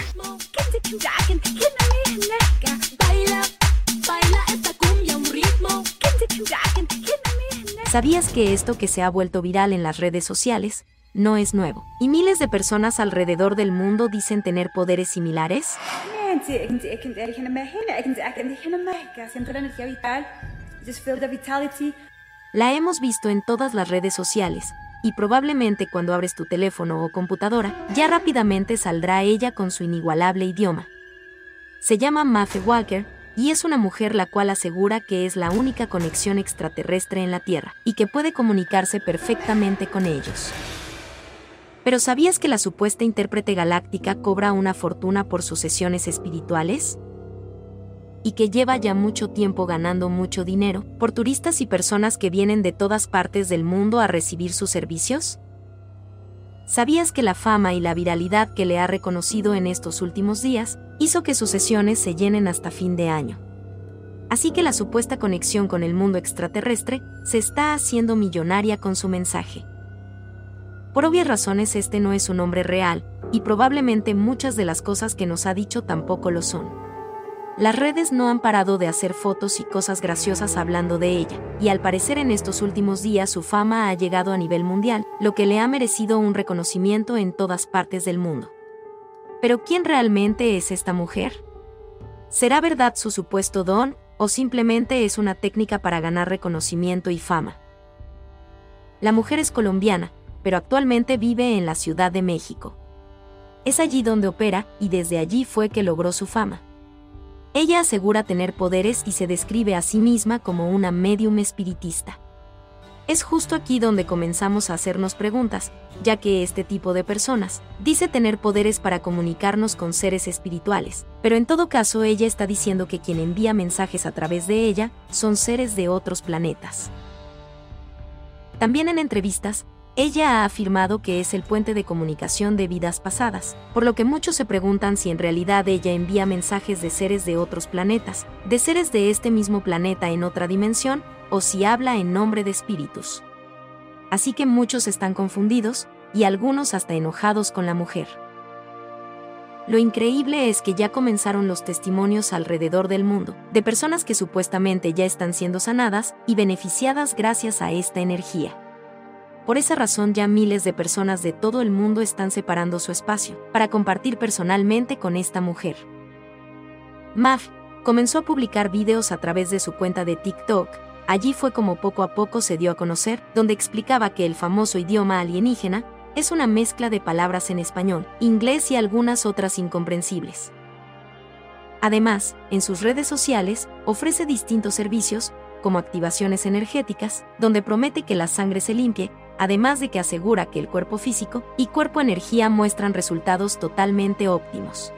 ¿Sabías que esto que se ha vuelto viral en las redes sociales no es nuevo? Y miles de personas alrededor del mundo dicen tener poderes similares. La hemos visto en todas las redes sociales, y probablemente cuando abres tu teléfono o computadora, ya rápidamente saldrá ella con su inigualable idioma. Se llama Matthew Walker, y es una mujer la cual asegura que es la única conexión extraterrestre en la Tierra, y que puede comunicarse perfectamente con ellos. Pero ¿sabías que la supuesta intérprete galáctica cobra una fortuna por sus sesiones espirituales? Y que lleva ya mucho tiempo ganando mucho dinero por turistas y personas que vienen de todas partes del mundo a recibir sus servicios? ¿Sabías que la fama y la viralidad que le ha reconocido en estos últimos días hizo que sus sesiones se llenen hasta fin de año? Así que la supuesta conexión con el mundo extraterrestre se está haciendo millonaria con su mensaje. Por obvias razones este no es un hombre real, y probablemente muchas de las cosas que nos ha dicho tampoco lo son. Las redes no han parado de hacer fotos y cosas graciosas hablando de ella, y al parecer en estos últimos días su fama ha llegado a nivel mundial, lo que le ha merecido un reconocimiento en todas partes del mundo. Pero ¿quién realmente es esta mujer? ¿Será verdad su supuesto don o simplemente es una técnica para ganar reconocimiento y fama? La mujer es colombiana, pero actualmente vive en la Ciudad de México. Es allí donde opera y desde allí fue que logró su fama. Ella asegura tener poderes y se describe a sí misma como una medium espiritista. Es justo aquí donde comenzamos a hacernos preguntas, ya que este tipo de personas dice tener poderes para comunicarnos con seres espirituales, pero en todo caso ella está diciendo que quien envía mensajes a través de ella son seres de otros planetas. También en entrevistas, ella ha afirmado que es el puente de comunicación de vidas pasadas, por lo que muchos se preguntan si en realidad ella envía mensajes de seres de otros planetas, de seres de este mismo planeta en otra dimensión, o si habla en nombre de espíritus. Así que muchos están confundidos, y algunos hasta enojados con la mujer. Lo increíble es que ya comenzaron los testimonios alrededor del mundo, de personas que supuestamente ya están siendo sanadas y beneficiadas gracias a esta energía. Por esa razón ya miles de personas de todo el mundo están separando su espacio para compartir personalmente con esta mujer. Maf comenzó a publicar videos a través de su cuenta de TikTok, allí fue como poco a poco se dio a conocer, donde explicaba que el famoso idioma alienígena es una mezcla de palabras en español, inglés y algunas otras incomprensibles. Además, en sus redes sociales, ofrece distintos servicios, como activaciones energéticas, donde promete que la sangre se limpie, además de que asegura que el cuerpo físico y cuerpo energía muestran resultados totalmente óptimos.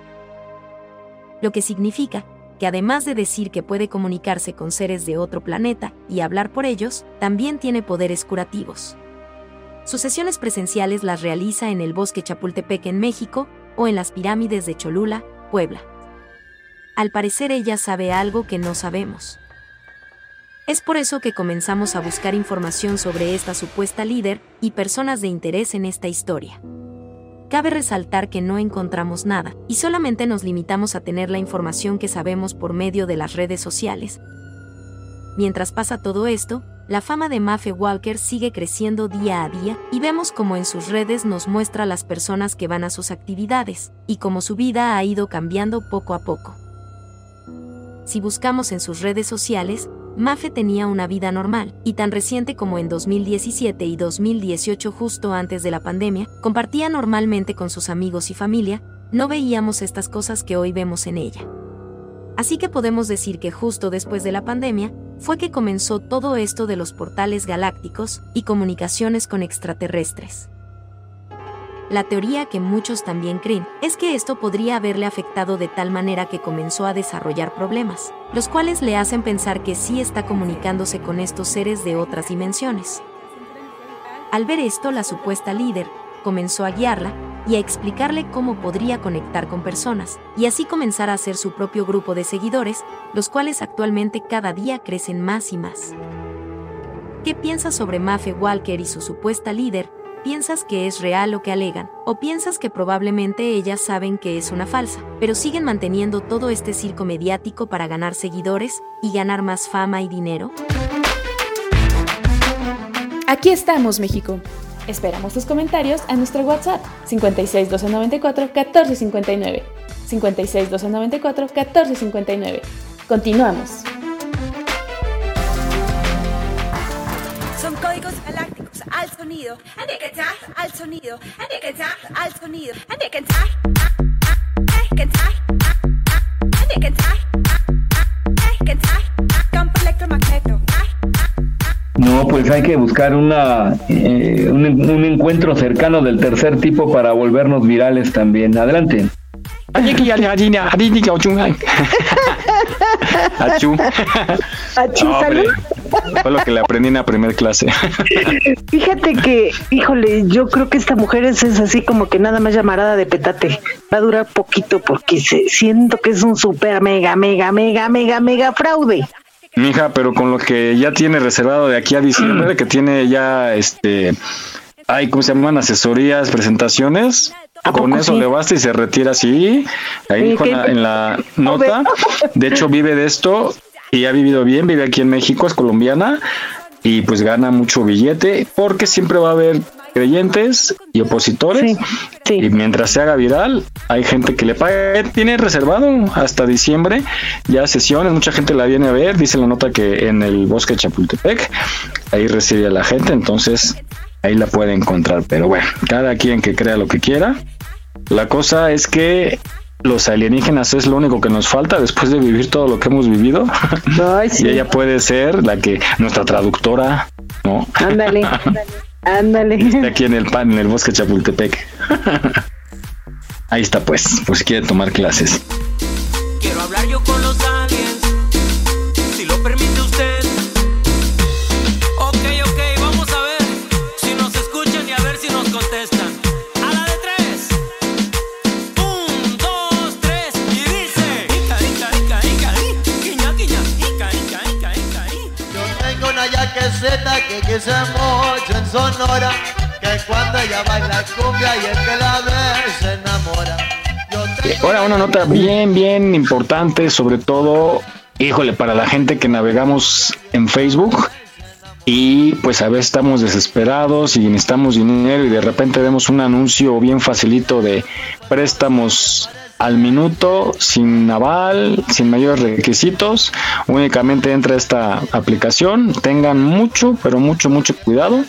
Lo que significa que además de decir que puede comunicarse con seres de otro planeta y hablar por ellos, también tiene poderes curativos. Sus sesiones presenciales las realiza en el bosque Chapultepec en México o en las pirámides de Cholula, Puebla. Al parecer ella sabe algo que no sabemos. Es por eso que comenzamos a buscar información sobre esta supuesta líder y personas de interés en esta historia. Cabe resaltar que no encontramos nada, y solamente nos limitamos a tener la información que sabemos por medio de las redes sociales. Mientras pasa todo esto, la fama de Mafe Walker sigue creciendo día a día y vemos como en sus redes nos muestra las personas que van a sus actividades y cómo su vida ha ido cambiando poco a poco. Si buscamos en sus redes sociales, Mafe tenía una vida normal, y tan reciente como en 2017 y 2018 justo antes de la pandemia, compartía normalmente con sus amigos y familia, no veíamos estas cosas que hoy vemos en ella. Así que podemos decir que justo después de la pandemia, fue que comenzó todo esto de los portales galácticos y comunicaciones con extraterrestres. La teoría que muchos también creen es que esto podría haberle afectado de tal manera que comenzó a desarrollar problemas, los cuales le hacen pensar que sí está comunicándose con estos seres de otras dimensiones. Al ver esto, la supuesta líder comenzó a guiarla y a explicarle cómo podría conectar con personas, y así comenzar a hacer su propio grupo de seguidores, los cuales actualmente cada día crecen más y más. ¿Qué piensas sobre Mafe Walker y su supuesta líder, piensas que es real lo que alegan, o piensas que probablemente ellas saben que es una falsa, pero siguen manteniendo todo este circo mediático para ganar seguidores y ganar más fama y dinero? Aquí estamos, México. Esperamos tus comentarios a nuestro WhatsApp 56 294 1459. 56 294 1459. Continuamos. Al sonido. Al sonido. Al sonido. Campo electromagnético. No, pues hay que buscar una, eh, un, un encuentro cercano del tercer tipo para volvernos virales también. Adelante. Achú. Achú, Hombre, salud. Fue lo que le aprendí en la primera clase. Fíjate que, híjole, yo creo que esta mujer es, es así como que nada más llamarada de petate. Va a durar poquito porque se, siento que es un super mega, mega, mega, mega, mega fraude. Mija, pero con lo que ya tiene reservado de aquí a diciembre, que tiene ya este. Ay, ¿cómo se llaman? Asesorías, presentaciones. Con eso sí? le basta y se retira así. Ahí dijo en la, en la nota. De hecho, vive de esto y ha vivido bien. Vive aquí en México, es colombiana y pues gana mucho billete porque siempre va a haber creyentes y opositores. Y mientras se haga viral, hay gente que le paga. Tiene reservado hasta diciembre ya sesiones. Mucha gente la viene a ver. Dice la nota que en el bosque de Chapultepec ahí recibe a la gente. Entonces ahí la puede encontrar. Pero bueno, cada quien que crea lo que quiera. La cosa es que los alienígenas es lo único que nos falta después de vivir todo lo que hemos vivido. Y ella puede ser la que, nuestra traductora, ¿no? Ándale, ándale. Está aquí en el pan, en el bosque Chapultepec. Ahí está pues, por si quiere tomar clases. Quiero hablar yo con los aliens, Enamora. Ahora una nota bien, bien importante, sobre todo, híjole, para la gente que navegamos en Facebook y pues a veces estamos desesperados y necesitamos dinero y de repente vemos un anuncio bien facilito de préstamos al minuto, sin aval, sin mayores requisitos, únicamente entra esta aplicación, tengan mucho, pero mucho, mucho cuidado,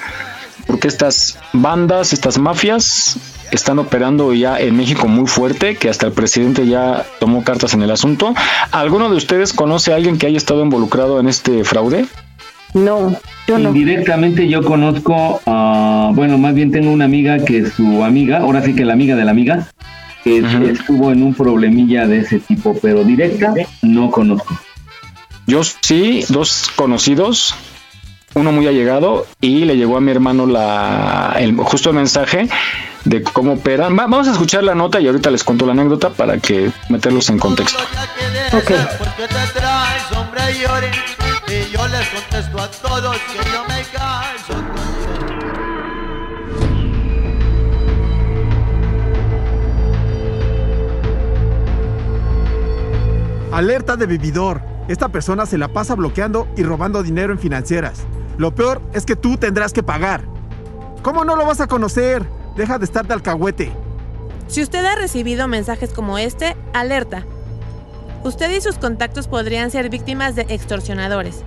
porque estas bandas, estas mafias están operando ya en México muy fuerte, que hasta el presidente ya tomó cartas en el asunto. ¿Alguno de ustedes conoce a alguien que haya estado involucrado en este fraude? No, yo no. Indirectamente yo conozco, ah, bueno, más bien tengo una amiga que su amiga, ahora sí que la amiga de la amiga, que estuvo en un problemilla de ese tipo, pero directa no conozco. Yo sí, dos conocidos, uno muy allegado y le llegó a mi hermano la el, justo el mensaje de cómo operan. Va- vamos a escuchar la nota y ahorita les cuento la anécdota para que meterlos en contexto. Canso. Alerta de vividor. Esta persona se la pasa bloqueando y robando dinero en financieras. Lo peor es que tú tendrás que pagar. ¿Cómo no lo vas a conocer? Deja de estar de alcahuete. Si usted ha recibido mensajes como este, alerta. Usted y sus contactos podrían ser víctimas de extorsionadores.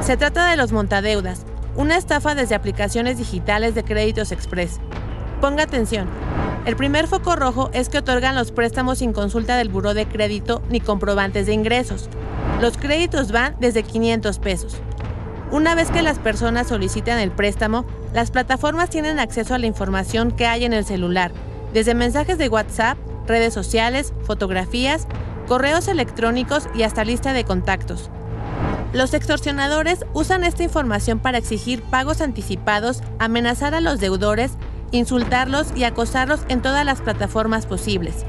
Se trata de los montadeudas, una estafa desde aplicaciones digitales de créditos express. Ponga atención. El primer foco rojo es que otorgan los préstamos sin consulta del buró de crédito ni comprobantes de ingresos. Los créditos van desde 500 pesos. Una vez que las personas solicitan el préstamo, las plataformas tienen acceso a la información que hay en el celular, desde mensajes de WhatsApp, redes sociales, fotografías, correos electrónicos y hasta lista de contactos. Los extorsionadores usan esta información para exigir pagos anticipados, amenazar a los deudores, insultarlos y acosarlos en todas las plataformas posibles.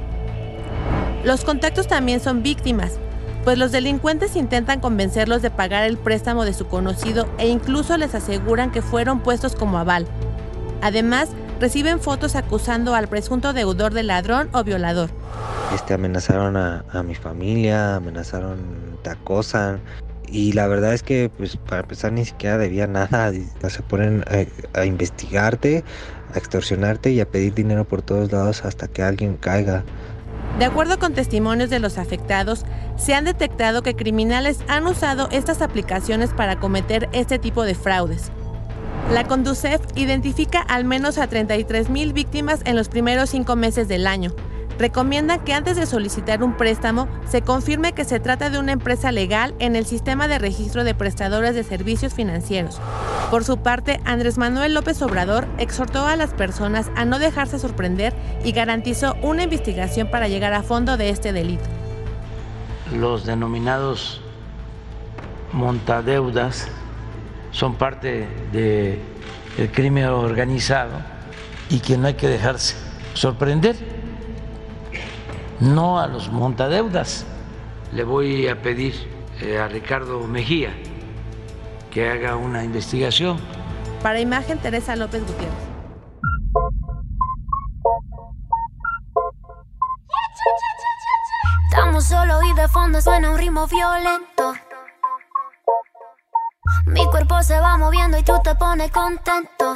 Los contactos también son víctimas, pues los delincuentes intentan convencerlos de pagar el préstamo de su conocido e incluso les aseguran que fueron puestos como aval. Además, reciben fotos acusando al presunto deudor de ladrón o violador. Este, amenazaron a, mi familia, amenazaron, te acosan. Y la verdad es que, pues, para empezar, ni siquiera debía nada. Se ponen a, a investigarte, a extorsionarte y a pedir dinero por todos lados hasta que alguien caiga. De acuerdo con testimonios de los afectados, se han detectado que criminales han usado estas aplicaciones para cometer este tipo de fraudes. La Conducef identifica al menos a 33 mil víctimas en los primeros cinco meses del año, recomiendan que antes de solicitar un préstamo se confirme que se trata de una empresa legal en el sistema de registro de prestadores de servicios financieros. Por su parte, Andrés Manuel López Obrador exhortó a las personas a no dejarse sorprender y garantizó una investigación para llegar a fondo de este delito. Los denominados montadeudas son parte del crimen organizado y que no hay que dejarse sorprender. No a los montadeudas. Le voy a pedir eh, a Ricardo Mejía que haga una investigación. Para imagen, Teresa López Gutiérrez. Estamos solo y de fondo suena un ritmo violento. Mi cuerpo se va moviendo y tú te pones contento.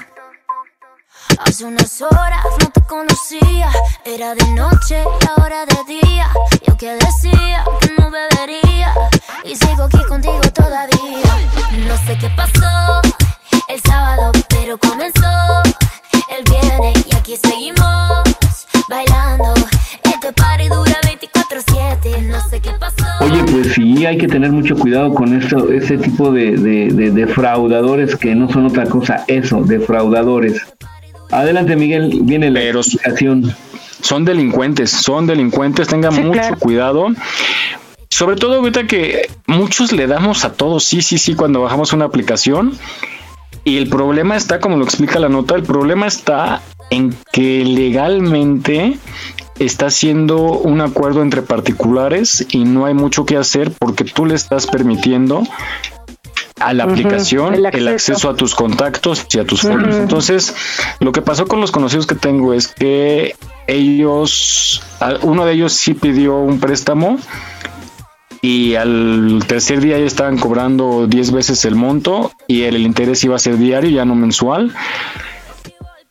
Hace unas horas no te conocía, era de noche y ahora de día. Yo que decía que no bebería y sigo aquí contigo todavía. No sé qué pasó el sábado, pero comenzó el viernes y aquí seguimos bailando. Este party dura 24/7, no sé qué pasó. Oye, pues sí, hay que tener mucho cuidado con esto, ese tipo de, de, de defraudadores que no son otra cosa, eso, defraudadores. Adelante, Miguel, viene la Pero explicación. Son delincuentes, son delincuentes, tengan Sí, mucho claro. cuidado. Sobre todo ahorita que muchos le damos a todos, sí, sí, sí, cuando bajamos una aplicación. Y el problema está, como lo explica la nota, el problema está en que legalmente está haciendo un acuerdo entre particulares y no hay mucho que hacer porque tú le estás permitiendo a la aplicación el el acceso. a tus contactos y a tus fotos. Entonces, lo que pasó con los conocidos que tengo es que ellos, uno de ellos sí pidió un préstamo y al tercer día ya estaban cobrando 10 veces el monto y el, el interés iba a ser diario, ya no mensual.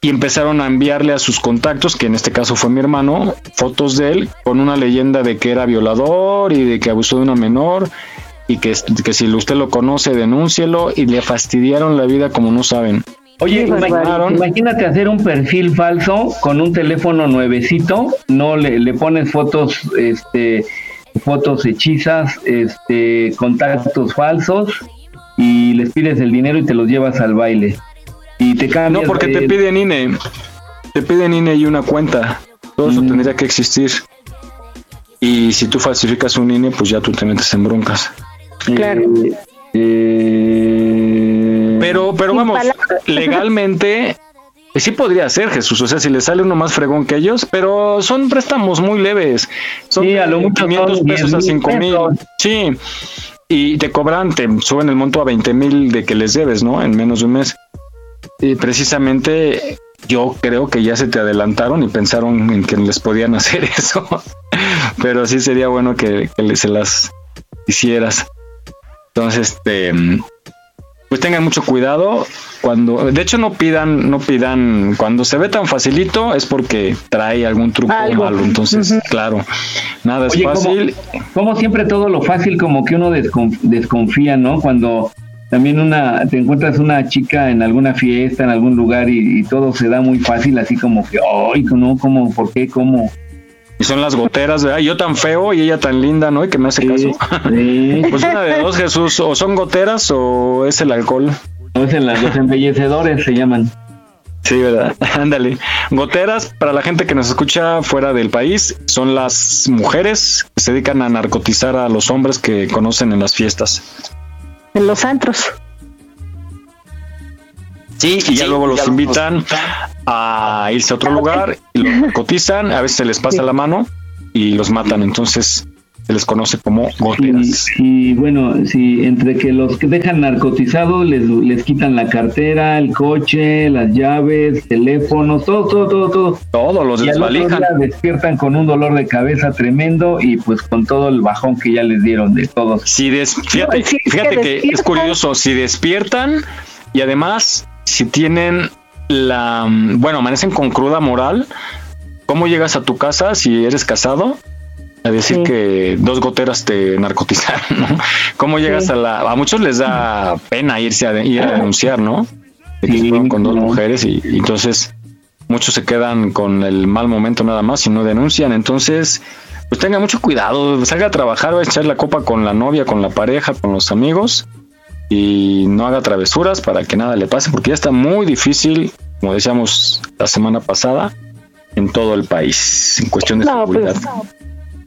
Y empezaron a enviarle a sus contactos, que en este caso fue mi hermano, fotos de él con una leyenda de que era violador y de que abusó de una menor y que, que si usted lo conoce, denúncielo y le fastidiaron la vida como no saben. Oye, imagínate hacer un perfil falso con un teléfono nuevecito, no le, le pones fotos, este, fotos hechizas, este, contactos falsos y les pides el dinero y te los llevas al baile. Y te No, cambias. porque te de- piden INE. Te piden INE y una cuenta. Todo eso tendría que existir. Y si tú falsificas un INE, pues ya tú te metes en broncas. Claro. Eh, Pero, pero vamos, legalmente sí podría ser Jesús. O sea, si le sale uno más fregón que ellos, pero son préstamos muy leves. Son Sí, a lo de mucho 500 son pesos a 10,000 5 mil. Sí. Y te cobran, te suben el monto a 20 mil de que les debes, ¿no? En menos de un mes. Y precisamente yo creo que ya se te adelantaron y pensaron en que les podían hacer eso. Pero sí sería bueno que, que se las hicieras. Entonces, este, pues tengan mucho cuidado cuando, de hecho no pidan, no pidan, cuando se ve tan facilito es porque trae algún truco Algo. malo. Entonces, claro, nada es Oye, fácil. Como siempre todo lo fácil como que uno descon- desconfía, ¿no? Cuando también una te encuentras una chica en alguna fiesta, en algún lugar y, y todo se da muy fácil, así como que, ay, no, ¿cómo? ¿Por qué? ¿Cómo? Y son las goteras, ¿verdad? Yo tan feo y ella tan linda, ¿no? Y que me hace caso. Pues una de dos, Jesús, o son goteras o es el alcohol. O es en las los embellecedores se llaman. Sí, ¿verdad? Ándale. Goteras, para la gente que nos escucha fuera del país, son las mujeres que se dedican a narcotizar a los hombres que conocen en las fiestas. En los antros. Sí, y ya luego los invitan a irse a otro lugar y los cotizan, a veces se les pasa la mano y los matan, entonces se les conoce como goteras. Y, y bueno, si entre que los que dejan narcotizados les, les quitan la cartera, el coche, las llaves, teléfonos, todo, todo, todo, todo. Todo, los y desvalijan. despiertan con un dolor de cabeza tremendo y pues con todo el bajón que ya les dieron de todos. Si des- fíjate, No, sí, es fíjate que que es curioso, si despiertan y además si tienen la, bueno, amanecen con cruda moral, ¿cómo llegas a tu casa si eres casado? A decir que dos goteras te narcotizaron, ¿no? ¿Cómo llegas Sí. a la... A muchos les da pena irse a, ir a denunciar, ¿no? De que se fueron con dos mujeres y, y entonces muchos se quedan con el mal momento nada más y no denuncian. Entonces, pues tenga mucho cuidado, salga a trabajar, va a echar la copa con la novia, con la pareja, con los amigos y no haga travesuras para que nada le pase, porque ya está muy difícil, como decíamos la semana pasada, en todo el país, en cuestión de No, seguridad. pues,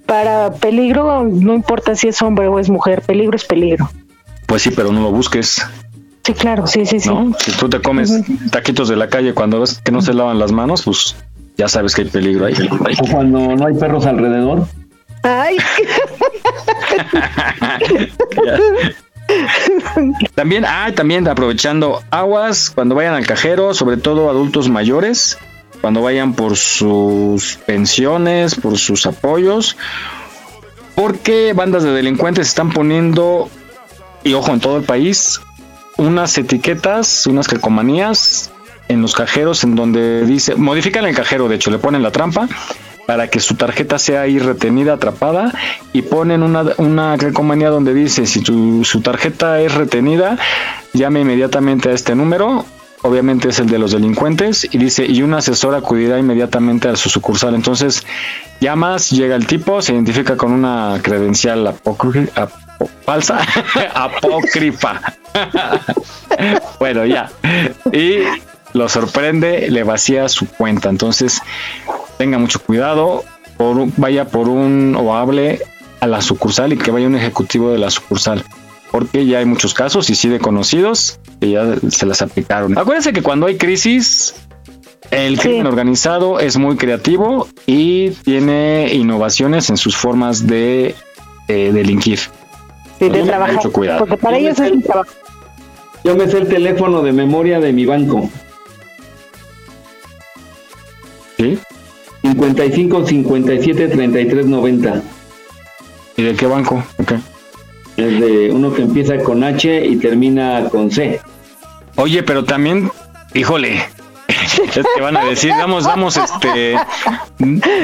para peligro, no importa si es hombre o es mujer, peligro es peligro. Pues sí, pero no lo busques. Sí, claro, sí, sí, sí. ¿no? Si tú te comes taquitos de la calle cuando ves que no se lavan las manos, pues ya sabes que hay peligro ahí. O cuando no hay perros alrededor. Ay, También, ah, también aprovechando aguas cuando vayan al cajero, sobre todo adultos mayores, cuando vayan por sus pensiones, por sus apoyos, porque bandas de delincuentes están poniendo, y ojo, en todo el país, unas etiquetas, unas calcomanías en los cajeros en donde dice, modifican el cajero, de hecho, le ponen la trampa para que su tarjeta sea ahí retenida, atrapada, y ponen una, una calcomanía donde dice, si su tarjeta es retenida, llame inmediatamente a este número, obviamente es el de los delincuentes, y dice, y un asesor acudirá inmediatamente a su sucursal. Entonces, llamas, llega el tipo, se identifica con una credencial apócri- apo- falsa, apócrifa. bueno, ya. Y lo sorprende, le vacía su cuenta. Entonces, tenga mucho cuidado, por, un- vaya por un o hable a la sucursal y que vaya un ejecutivo de la sucursal. Porque ya hay muchos casos y sí de conocidos que ya se las aplicaron. Acuérdense que cuando hay crisis, el crimen organizado es muy creativo y tiene innovaciones en sus formas de eh, delinquir. sí, de trabajar. mucho cuidado. Porque para ellos es un trabajo. Yo me sé el teléfono de memoria de mi banco. ¿Sí? 55 57 33 90. ¿Y de qué banco? Ok. Es de uno que empieza con H y termina con C. Oye, pero también, híjole, es que van a decir, damos, damos, este,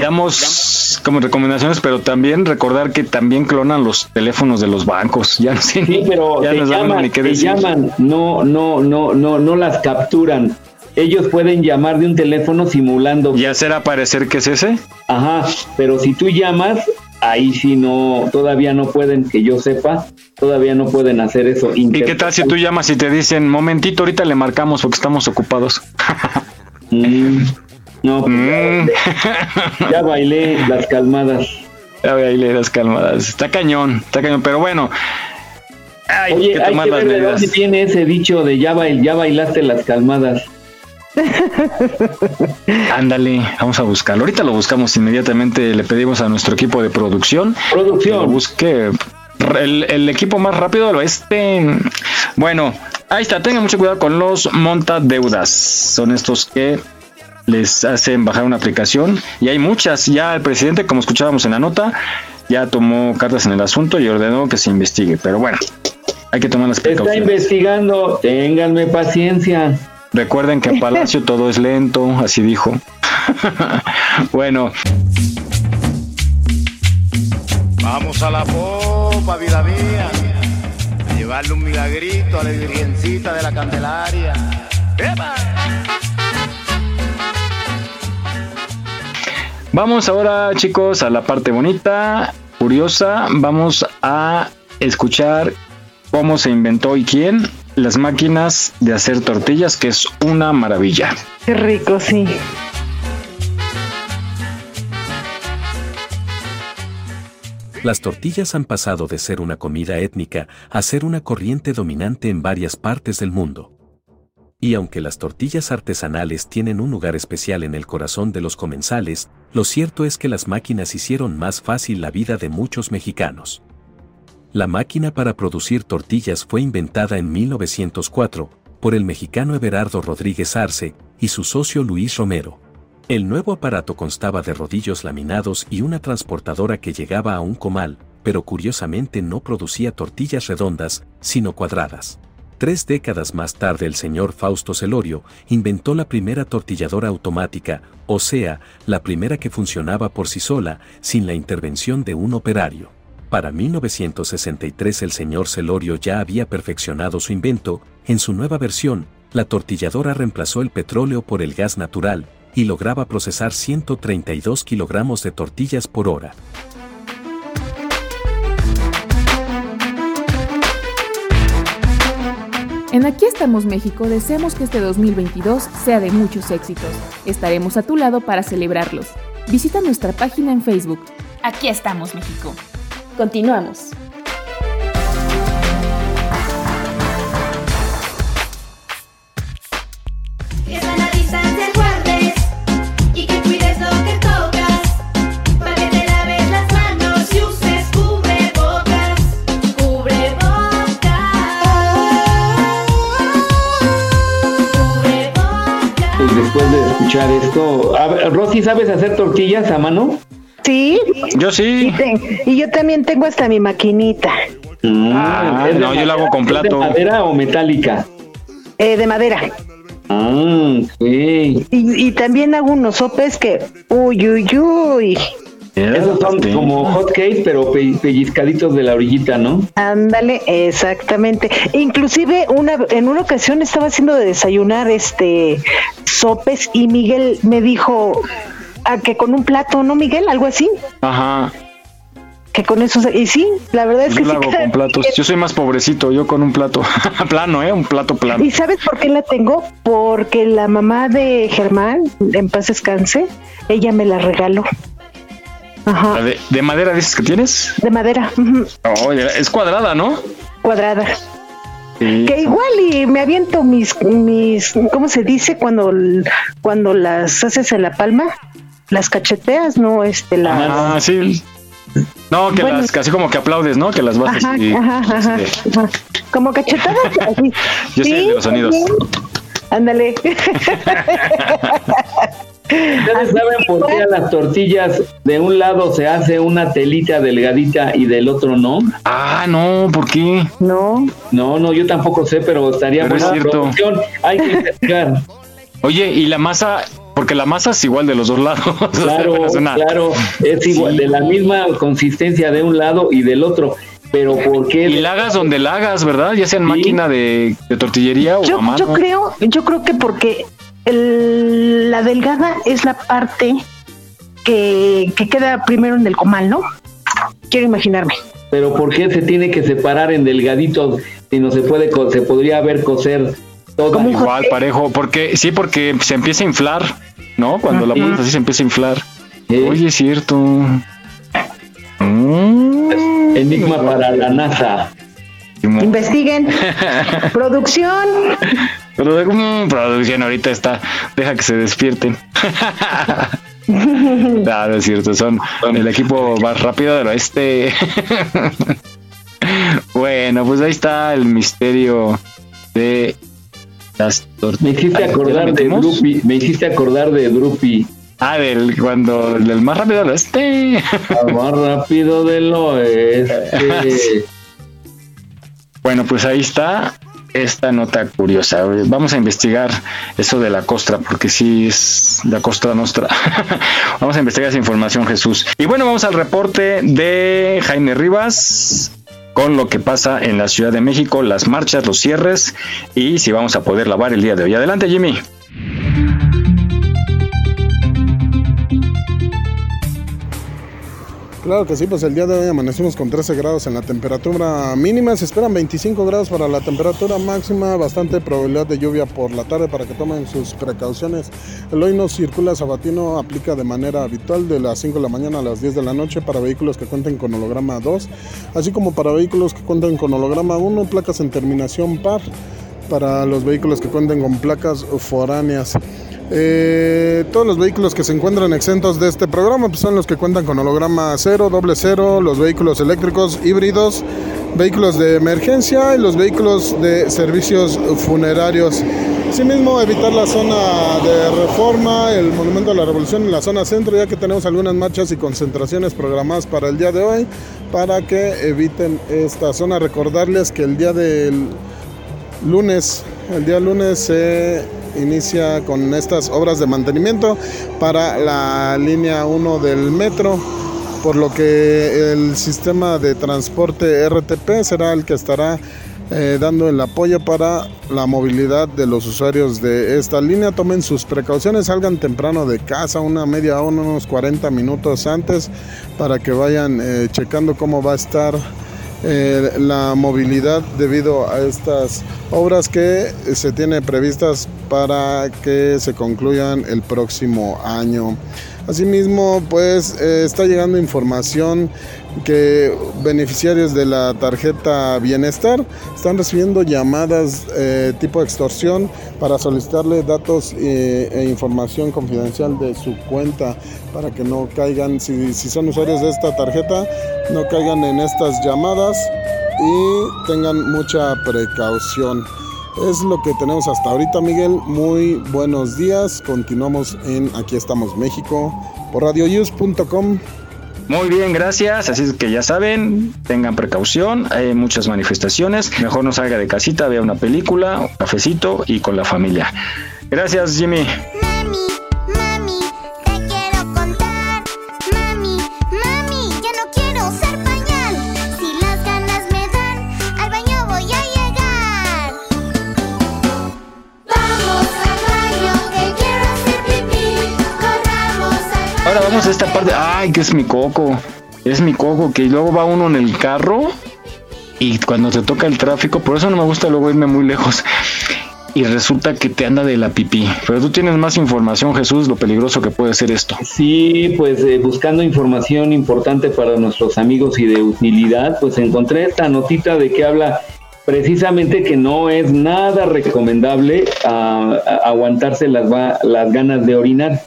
damos como recomendaciones, pero también recordar que también clonan los teléfonos de los bancos. Ya no sé, Sí, pero ya te no saben llaman, ni qué te decir. llaman, no, no, no, no, no las capturan. Ellos pueden llamar de un teléfono simulando. ¿Y hacer aparecer que es ese? Ajá, pero si tú llamas, ahí sí no, todavía no pueden, que yo sepa, todavía no pueden hacer eso. ¿Y qué tal si tú llamas y te dicen, momentito, ahorita le marcamos porque estamos ocupados? Mm, no, pues ya, ya bailé las calmadas. Ya bailé las calmadas. Está cañón, está cañón, pero bueno. Hay Oye, que hay tomar que las ver de dónde viene ese dicho de ya, bail- ya bailaste las calmadas. Ándale, vamos a buscarlo. Ahorita lo buscamos inmediatamente. Le pedimos a nuestro equipo de producción. Producción. Que lo busque. El, el equipo más rápido del oeste. Bueno, ahí está. Tengan mucho cuidado con los montadeudas. Son estos que les hacen bajar una aplicación. Y hay muchas. Ya el presidente, como escuchábamos en la nota, ya tomó cartas en el asunto y ordenó que se investigue. Pero bueno, hay que tomar las Está precauciones. investigando, ténganme paciencia. Recuerden que en Palacio todo es lento, así dijo. bueno, Vamos a la popa, vida mía. A llevarle un milagrito a la virgencita de la Candelaria. ¡Epa! vamos ahora chicos a la parte bonita, curiosa. Vamos a escuchar cómo se inventó y quién las máquinas de hacer tortillas, que es una maravilla. Qué rico, sí. Las tortillas han pasado de ser una comida étnica a ser una corriente dominante en varias partes del mundo. Y aunque las tortillas artesanales tienen un lugar especial en el corazón de los comensales, lo cierto es que las máquinas hicieron más fácil la vida de muchos mexicanos. La máquina para producir tortillas fue inventada en 1904 por el mexicano Everardo Rodríguez Arce y su socio Luis Romero. El nuevo aparato constaba de rodillos laminados y una transportadora que llegaba a un comal, pero curiosamente no producía tortillas redondas, sino cuadradas. Tres décadas más tarde el señor Fausto Celorio inventó la primera tortilladora automática, o sea, la primera que funcionaba por sí sola, sin la intervención de un operario. Para 1963 el señor Celorio ya había perfeccionado su invento, en su nueva versión, la tortilladora reemplazó el petróleo por el gas natural, y lograba procesar 132 kilogramos de tortillas por hora. En Aquí estamos México deseamos que este 2022 sea de muchos éxitos. Estaremos a tu lado para celebrarlos. Visita nuestra página en Facebook. Aquí estamos México. Continuamos. Que sana distancia guardes y que cuides lo que tocas. Para que te laves las manos y uses cubrebocas. Cubrebocas. Y después de escuchar esto, a ver, Rosy, ¿sabes hacer tortillas a mano? Sí. Yo sí. Y, te- y yo también tengo hasta mi maquinita Ah, ¿es de no, yo la hago con ¿es de plato. madera o metálica? eh, de madera. Ah, ok. Y, y también hago unos sopes que, uy, uy, uy. Esos son como hot cakes, pero pe- pellizcaditos de la orillita, ¿no? Ándale, exactamente. Inclusive una en una ocasión estaba haciendo de desayunar este sopes y Miguel me dijo a que con un plato, ¿no, Miguel? Algo así. Ajá. Que con eso se- y sí, la verdad es Yo que la sí hago con platos. Yo soy más pobrecito, yo con un plato plano, ¿eh? Un plato plano. ¿Y sabes por qué la tengo? Porque la mamá de Germán, en paz descanse, ella me la regaló. Ajá. ¿La de, de madera dices que tienes? De madera, Oye, es cuadrada, ¿no? cuadrada. Sí. Que igual y me aviento mis, mis, ¿cómo se dice? Cuando, cuando las haces en la palma, las cacheteas, no, este, las... Ah, sí. No, que Bueno. las, casi como que aplaudes, ¿no? Que las vas Ajá, así. ajá. Como cachetadas, así. Yo soy el de los sonidos. sí. Ándale. ¿Ustedes saben por qué a las tortillas de un lado se hace una telita delgadita y del otro no? Ah, no, ¿por qué? No. No, no, yo tampoco sé, pero estaría Pero es cierto. producción. Hay que investigar. Oye, y la masa, porque la masa es igual de los dos lados. O sea, Claro, una- claro, es igual, de la misma consistencia de un lado y del otro. Pero ¿por qué? Y la hagas donde la hagas, ¿verdad? Ya sea en máquina de, de tortillería o Yo, a mano. yo creo, yo creo que porque el- la delgada es la parte que, que queda primero en el comal, ¿no? Quiero imaginarme. Pero ¿por qué se tiene que separar en delgaditos si no se puede, co- se podría haber coser todo Igual, parejo, porque sí, porque se empieza a inflar, ¿no? Cuando la pones así se empieza a inflar. Oye, es cierto. Mm. Enigma para la NASA. Investiguen. Producción. Pero mm, producción ahorita está, deja que se despierten. no, no es cierto, son el equipo más rápido del oeste. bueno, pues ahí está el misterio de las tortillas. Me hiciste acordar de Drupi, me hiciste acordar de Drupi. Ah, del cuando del más rápido del oeste. El más rápido del oeste. Bueno, pues ahí está esta nota curiosa. Vamos a investigar eso de la costra, porque sí es la costra nuestra. vamos a investigar esa información, Jesús. Y bueno, vamos al reporte de Jaime Rivas con lo que pasa en la Ciudad de México, las marchas, los cierres y si vamos a poder lavar el día de hoy. Adelante, Jimmy. Claro que sí, pues el día de hoy amanecimos con 13 grados en la temperatura mínima, se esperan 25 grados para la temperatura máxima, bastante probabilidad de lluvia por la tarde para que tomen sus precauciones. El hoy no circula sabatino, aplica de manera habitual de las 5 de la mañana a las 10 de la noche para vehículos que cuenten con holograma 2, así como para vehículos que cuenten con holograma 1, placas en terminación par, para los vehículos que cuenten con placas foráneas. Eh, todos los vehículos que se encuentran exentos de este programa pues, son los que cuentan con holograma cero, doble cero, los vehículos eléctricos híbridos, vehículos de emergencia y los vehículos de servicios funerarios. Asimismo, evitar la zona de reforma, el Monumento a la Revolución en la zona centro, ya que tenemos algunas marchas y concentraciones programadas para el día de hoy, para que eviten esta zona. Recordarles que el día del lunes, el día lunes se inicia con estas obras de mantenimiento para la línea 1 del metro, por lo que el sistema de transporte RTP será el que estará eh, dando el apoyo para la movilidad de los usuarios de esta línea. Tomen sus precauciones, salgan temprano de casa, una media hora, unos 40 minutos antes, para que vayan eh, checando cómo va a estar eh, la movilidad debido a estas obras que se tiene previstas para que se concluyan el próximo año. Asimismo, pues eh, está llegando información que beneficiarios de la tarjeta Bienestar están recibiendo llamadas eh, tipo extorsión para solicitarle datos eh, e información confidencial de su cuenta para que no caigan, si, son usuarios de esta tarjeta, no caigan en estas llamadas y tengan mucha precaución. Es lo que tenemos hasta ahorita, Miguel. Muy buenos días. Continuamos en Aquí estamos México por radioyus.com. Muy bien, gracias. Así es que ya saben, tengan precaución. Hay muchas manifestaciones. Mejor no salga de casita, vea una película, un cafecito y con la familia. Gracias, Jimmy. Ahora vamos a esta parte. Ay, que es mi coco. Es mi coco, que luego va uno en el carro y cuando te toca el tráfico, por eso no me gusta luego irme muy lejos. Y resulta que te anda de la pipí. Pero tú tienes más información, Jesús, lo peligroso que puede ser esto. Sí, pues eh, buscando información importante para nuestros amigos y de utilidad, pues encontré esta notita de que habla precisamente que no es nada recomendable ah, aguantarse las, las ganas de orinar.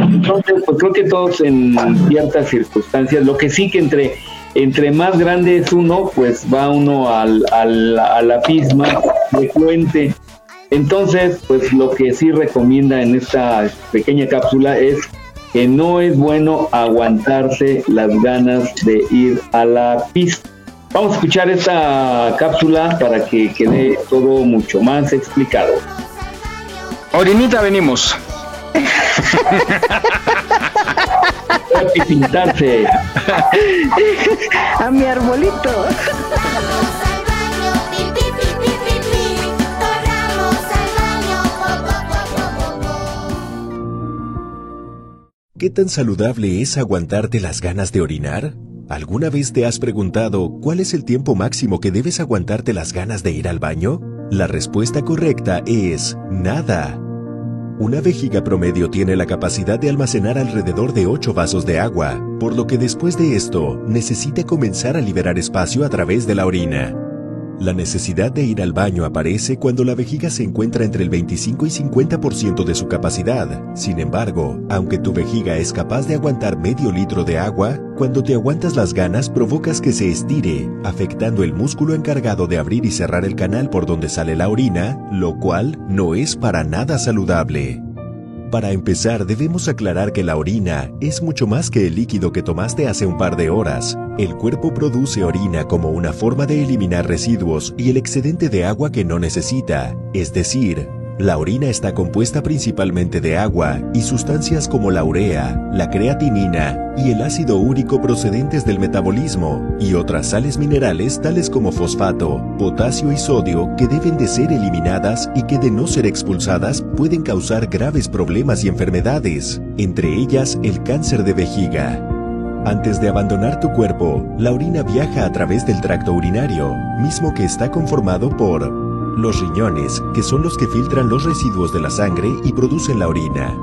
Entonces, pues creo que todos en ciertas circunstancias, lo que sí que entre, entre más grande es uno, pues va uno al, al, a la pisma frecuente. Entonces, pues lo que sí recomienda en esta pequeña cápsula es que no es bueno aguantarse las ganas de ir a la pista. Vamos a escuchar esta cápsula para que quede todo mucho más explicado. Orinita, venimos. Pintarse. A mi arbolito. ¿Qué tan saludable es aguantarte las ganas de orinar? ¿Alguna vez te has preguntado cuál es el tiempo máximo que debes aguantarte las ganas de ir al baño? La respuesta correcta es nada. Una vejiga promedio tiene la capacidad de almacenar alrededor de 8 vasos de agua, por lo que después de esto necesita comenzar a liberar espacio a través de la orina. La necesidad de ir al baño aparece cuando la vejiga se encuentra entre el 25 y 50% de su capacidad. Sin embargo, aunque tu vejiga es capaz de aguantar medio litro de agua, cuando te aguantas las ganas provocas que se estire, afectando el músculo encargado de abrir y cerrar el canal por donde sale la orina, lo cual no es para nada saludable. Para empezar, debemos aclarar que la orina es mucho más que el líquido que tomaste hace un par de horas. El cuerpo produce orina como una forma de eliminar residuos y el excedente de agua que no necesita, es decir, la orina está compuesta principalmente de agua y sustancias como la urea, la creatinina y el ácido úrico procedentes del metabolismo y otras sales minerales tales como fosfato, potasio y sodio que deben de ser eliminadas y que de no ser expulsadas pueden causar graves problemas y enfermedades, entre ellas el cáncer de vejiga. Antes de abandonar tu cuerpo, la orina viaja a través del tracto urinario, mismo que está conformado por los riñones, que son los que filtran los residuos de la sangre y producen la orina.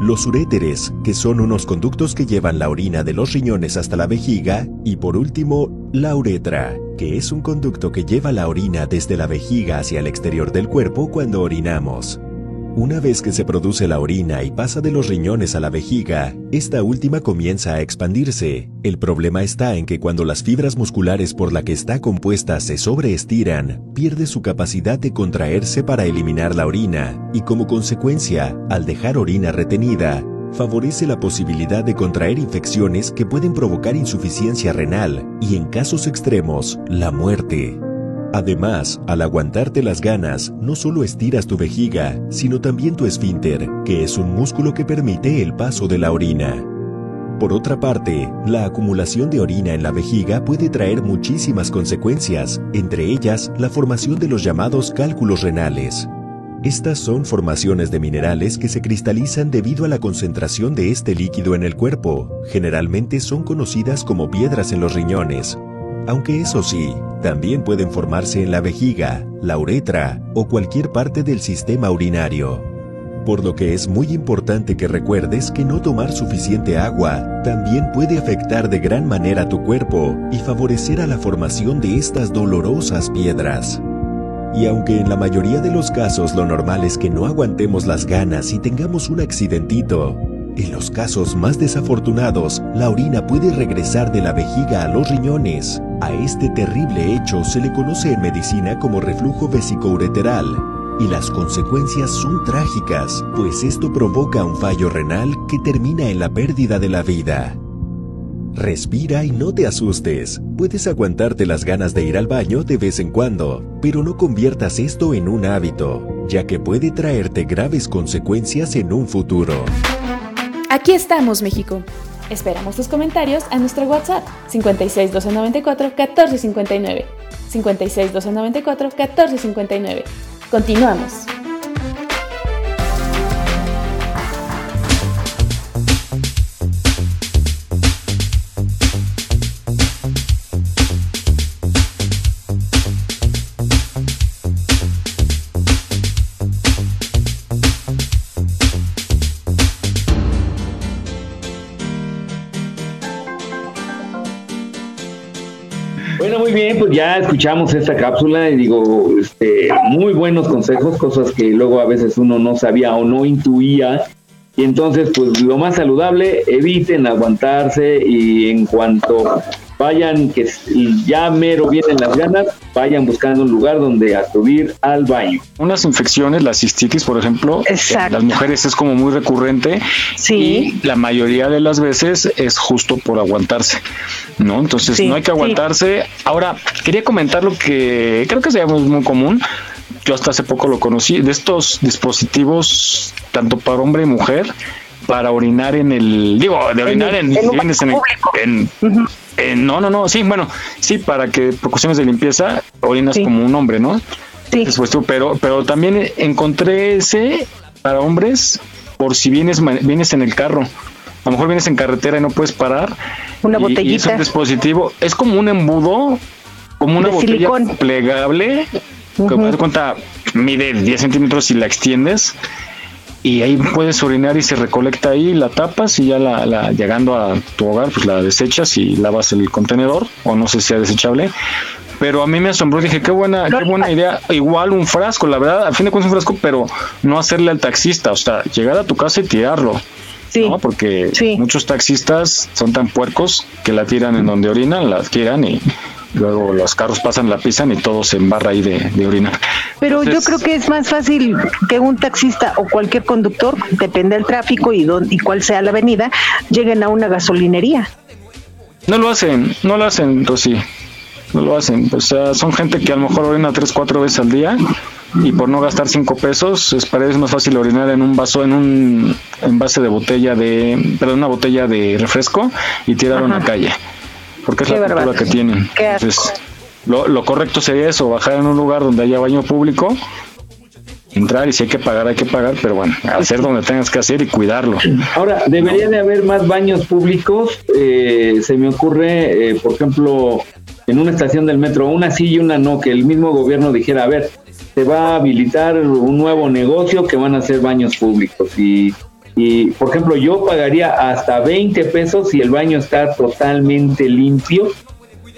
Los uréteres, que son unos conductos que llevan la orina de los riñones hasta la vejiga. Y por último, la uretra, que es un conducto que lleva la orina desde la vejiga hacia el exterior del cuerpo cuando orinamos. Una vez que se produce la orina y pasa de los riñones a la vejiga, esta última comienza a expandirse. El problema está en que cuando las fibras musculares por la que está compuesta se sobreestiran, pierde su capacidad de contraerse para eliminar la orina y como consecuencia, al dejar orina retenida, favorece la posibilidad de contraer infecciones que pueden provocar insuficiencia renal y en casos extremos, la muerte. Además, al aguantarte las ganas, no solo estiras tu vejiga, sino también tu esfínter, que es un músculo que permite el paso de la orina. Por otra parte, la acumulación de orina en la vejiga puede traer muchísimas consecuencias, entre ellas la formación de los llamados cálculos renales. Estas son formaciones de minerales que se cristalizan debido a la concentración de este líquido en el cuerpo. Generalmente son conocidas como piedras en los riñones. Aunque eso sí, también pueden formarse en la vejiga, la uretra o cualquier parte del sistema urinario. Por lo que es muy importante que recuerdes que no tomar suficiente agua también puede afectar de gran manera tu cuerpo y favorecer a la formación de estas dolorosas piedras. Y aunque en la mayoría de los casos lo normal es que no aguantemos las ganas y tengamos un accidentito, en los casos más desafortunados, la orina puede regresar de la vejiga a los riñones. A este terrible hecho se le conoce en medicina como reflujo vesicoureteral y las consecuencias son trágicas, pues esto provoca un fallo renal que termina en la pérdida de la vida. Respira y no te asustes. Puedes aguantarte las ganas de ir al baño de vez en cuando, pero no conviertas esto en un hábito, ya que puede traerte graves consecuencias en un futuro. Aquí estamos, México. Esperamos tus comentarios a nuestro WhatsApp 56 294 1459. 56 294 1459. Continuamos. Ya escuchamos esta cápsula y digo, este, muy buenos consejos, cosas que luego a veces uno no sabía o no intuía. Y entonces, pues lo más saludable, eviten aguantarse y en cuanto vayan, que ya mero vienen las ganas, vayan buscando un lugar donde acudir al baño. Unas infecciones, la cistitis, por ejemplo, en las mujeres es como muy recurrente Sí. y la mayoría de las veces es justo por aguantarse, ¿no? Entonces Sí, no hay que sí. aguantarse. Ahora, quería comentar lo que creo que es digamos, muy común. Yo hasta hace poco lo conocí, de estos dispositivos, tanto para hombre y mujer, para orinar en el, digo, de orinar en, en en, el- en- en- no, no, no, sí, bueno, sí, para que por cuestiones de limpieza orinas como un hombre, ¿no? Sí. pero, pero también encontré ese para hombres por si vienes, vienes en el carro. A lo mejor vienes en carretera y no puedes parar. Una y- Y es botellita. un dispositivo, es como un embudo, como una De botella silicón. plegable, que me das cuenta, mide 10 centímetros y la extiendes. Y ahí puedes orinar y se recolecta ahí, la tapas y ya la, la- llegando a tu hogar, pues la desechas y lavas el contenedor, o no sé si sea desechable. Pero a mí me asombró, dije, qué buena, qué buena idea. Igual un frasco, la verdad, a fin de cuentas un frasco, pero no hacerle al taxista, o sea, llegar a tu casa y tirarlo. ¿no? Porque muchos taxistas son tan puercos que la tiran en donde orinan, la tiran y luego los carros pasan, la pisan y todo se embarra ahí de, de orina. Pero yo creo que es más fácil que un taxista o cualquier conductor, depende del tráfico y, dónde- y cuál sea la avenida, lleguen a una gasolinería. No lo hacen, no lo hacen, Rosy. No lo hacen. O sea, son gente que a lo mejor orina tres, cuatro veces al día y por no gastar cinco pesos, es para ellos más fácil orinar en un vaso, en un envase de botella de, perdón, una botella de refresco y tirarlo en la calle. Porque es Qué la cultura bárbaro. que tienen. Qué asco. Entonces, lo, lo correcto sería eso, bajar en un lugar donde haya baño público, entrar y si hay que pagar, hay que pagar, pero bueno, hacer donde tengas que hacer y cuidarlo. Ahora, debería de haber más baños públicos. eh, se me ocurre, eh, por ejemplo, en una estación del metro, una sí y una no, que el mismo gobierno dijera, a ver, se va a habilitar un nuevo negocio que van a ser baños públicos. Y, y por ejemplo, yo pagaría hasta 20 pesos si el baño está totalmente limpio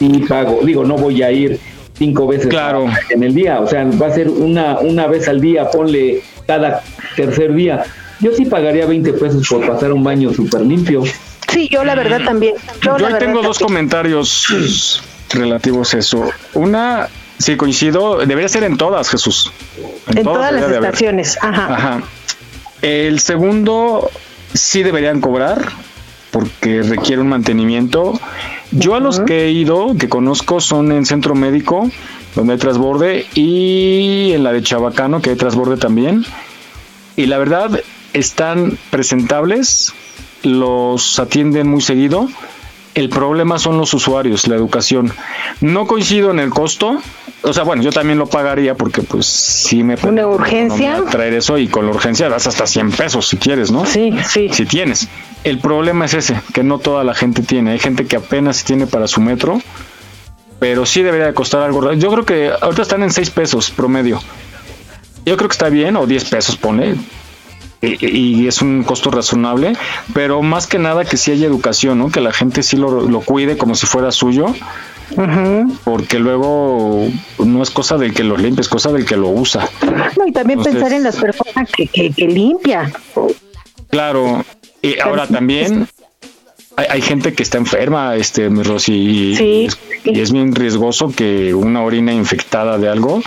y pago. Digo, no voy a ir cinco veces Claro. en el día, o sea, va a ser una, una vez al día, ponle cada tercer día. Yo sí pagaría 20 pesos por pasar un baño súper limpio. Sí, yo la verdad también. Yo, ahí tengo dos también. comentarios relativos a eso. Una, sí coincido, debería ser en todas, Jesús. En todas las de haber. estaciones, ajá. Ajá. El segundo, sí deberían cobrar porque requiere un mantenimiento. Yo a los que he ido, que conozco, son en centro médico, donde hay transborde, y en la de Chabacano, que hay transborde también. Y la verdad, están presentables, los atienden muy seguido. El problema son los usuarios, la educación. No coincido en el costo. O sea, bueno, yo también lo pagaría porque pues sí me... ¿Una urgencia? traer eso y con la urgencia das hasta 100 pesos si quieres, ¿no? Sí, sí. Si tienes. El problema es ese, que no toda la gente tiene. Hay gente que apenas tiene para su metro, pero sí debería de costar algo. Yo creo que ahorita están en 6 pesos promedio. Yo creo que está bien, o 10 pesos pone, y, es un costo razonable, pero más que nada que sí haya educación, ¿no? Que la gente sí lo, cuide como si fuera suyo. Porque luego no es cosa del que lo limpia, es cosa del que lo usa. No, y también pensar en las personas que, que, limpia. Claro, y ahora también hay, gente que está enferma, este, mi Rosy, y, y es bien riesgoso que una orina infectada de algo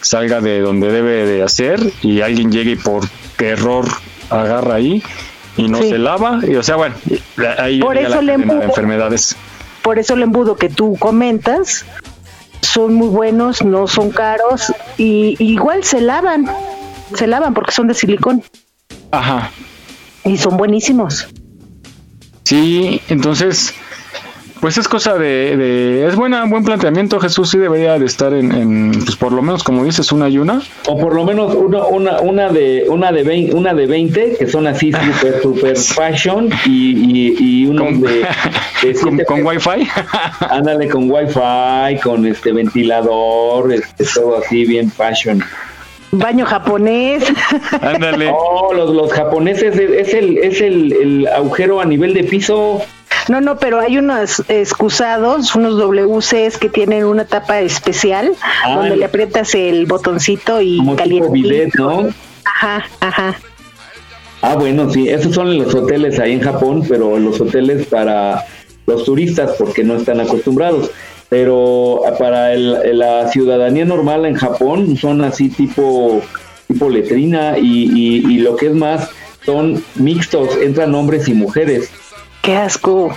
salga de donde debe de hacer y alguien llegue y por error agarra ahí y no se lava y o sea bueno ahí por eso la embudo, de enfermedades. Por eso el embudo que tú comentas son muy buenos no son caros y, igual se lavan se lavan porque son de silicón. Ajá. Y son buenísimos. Sí entonces pues es cosa de, es buena, buen planteamiento. Jesús sí debería de estar en, pues por lo menos como dices una y una, o por lo menos una, una, una de una de 20, una de 20 que son así super super fashion y, y, uno de, de con, wifi, ándale con wifi, con este ventilador, este todo así bien fashion baño japonés. Ándale. Oh, los, los japoneses es, el, es el, el, agujero a nivel de piso. No, no, pero hay unos excusados, unos WCs que tienen una tapa especial ah, donde le aprietas el botoncito y caliente. ¿no? Ajá, ajá. Ah, bueno, sí, esos son los hoteles ahí en Japón, pero los hoteles para los turistas porque no están acostumbrados. Pero para el, la ciudadanía normal en Japón son así tipo, tipo letrina y, y lo que es más, son mixtos, entran hombres y mujeres qué asco.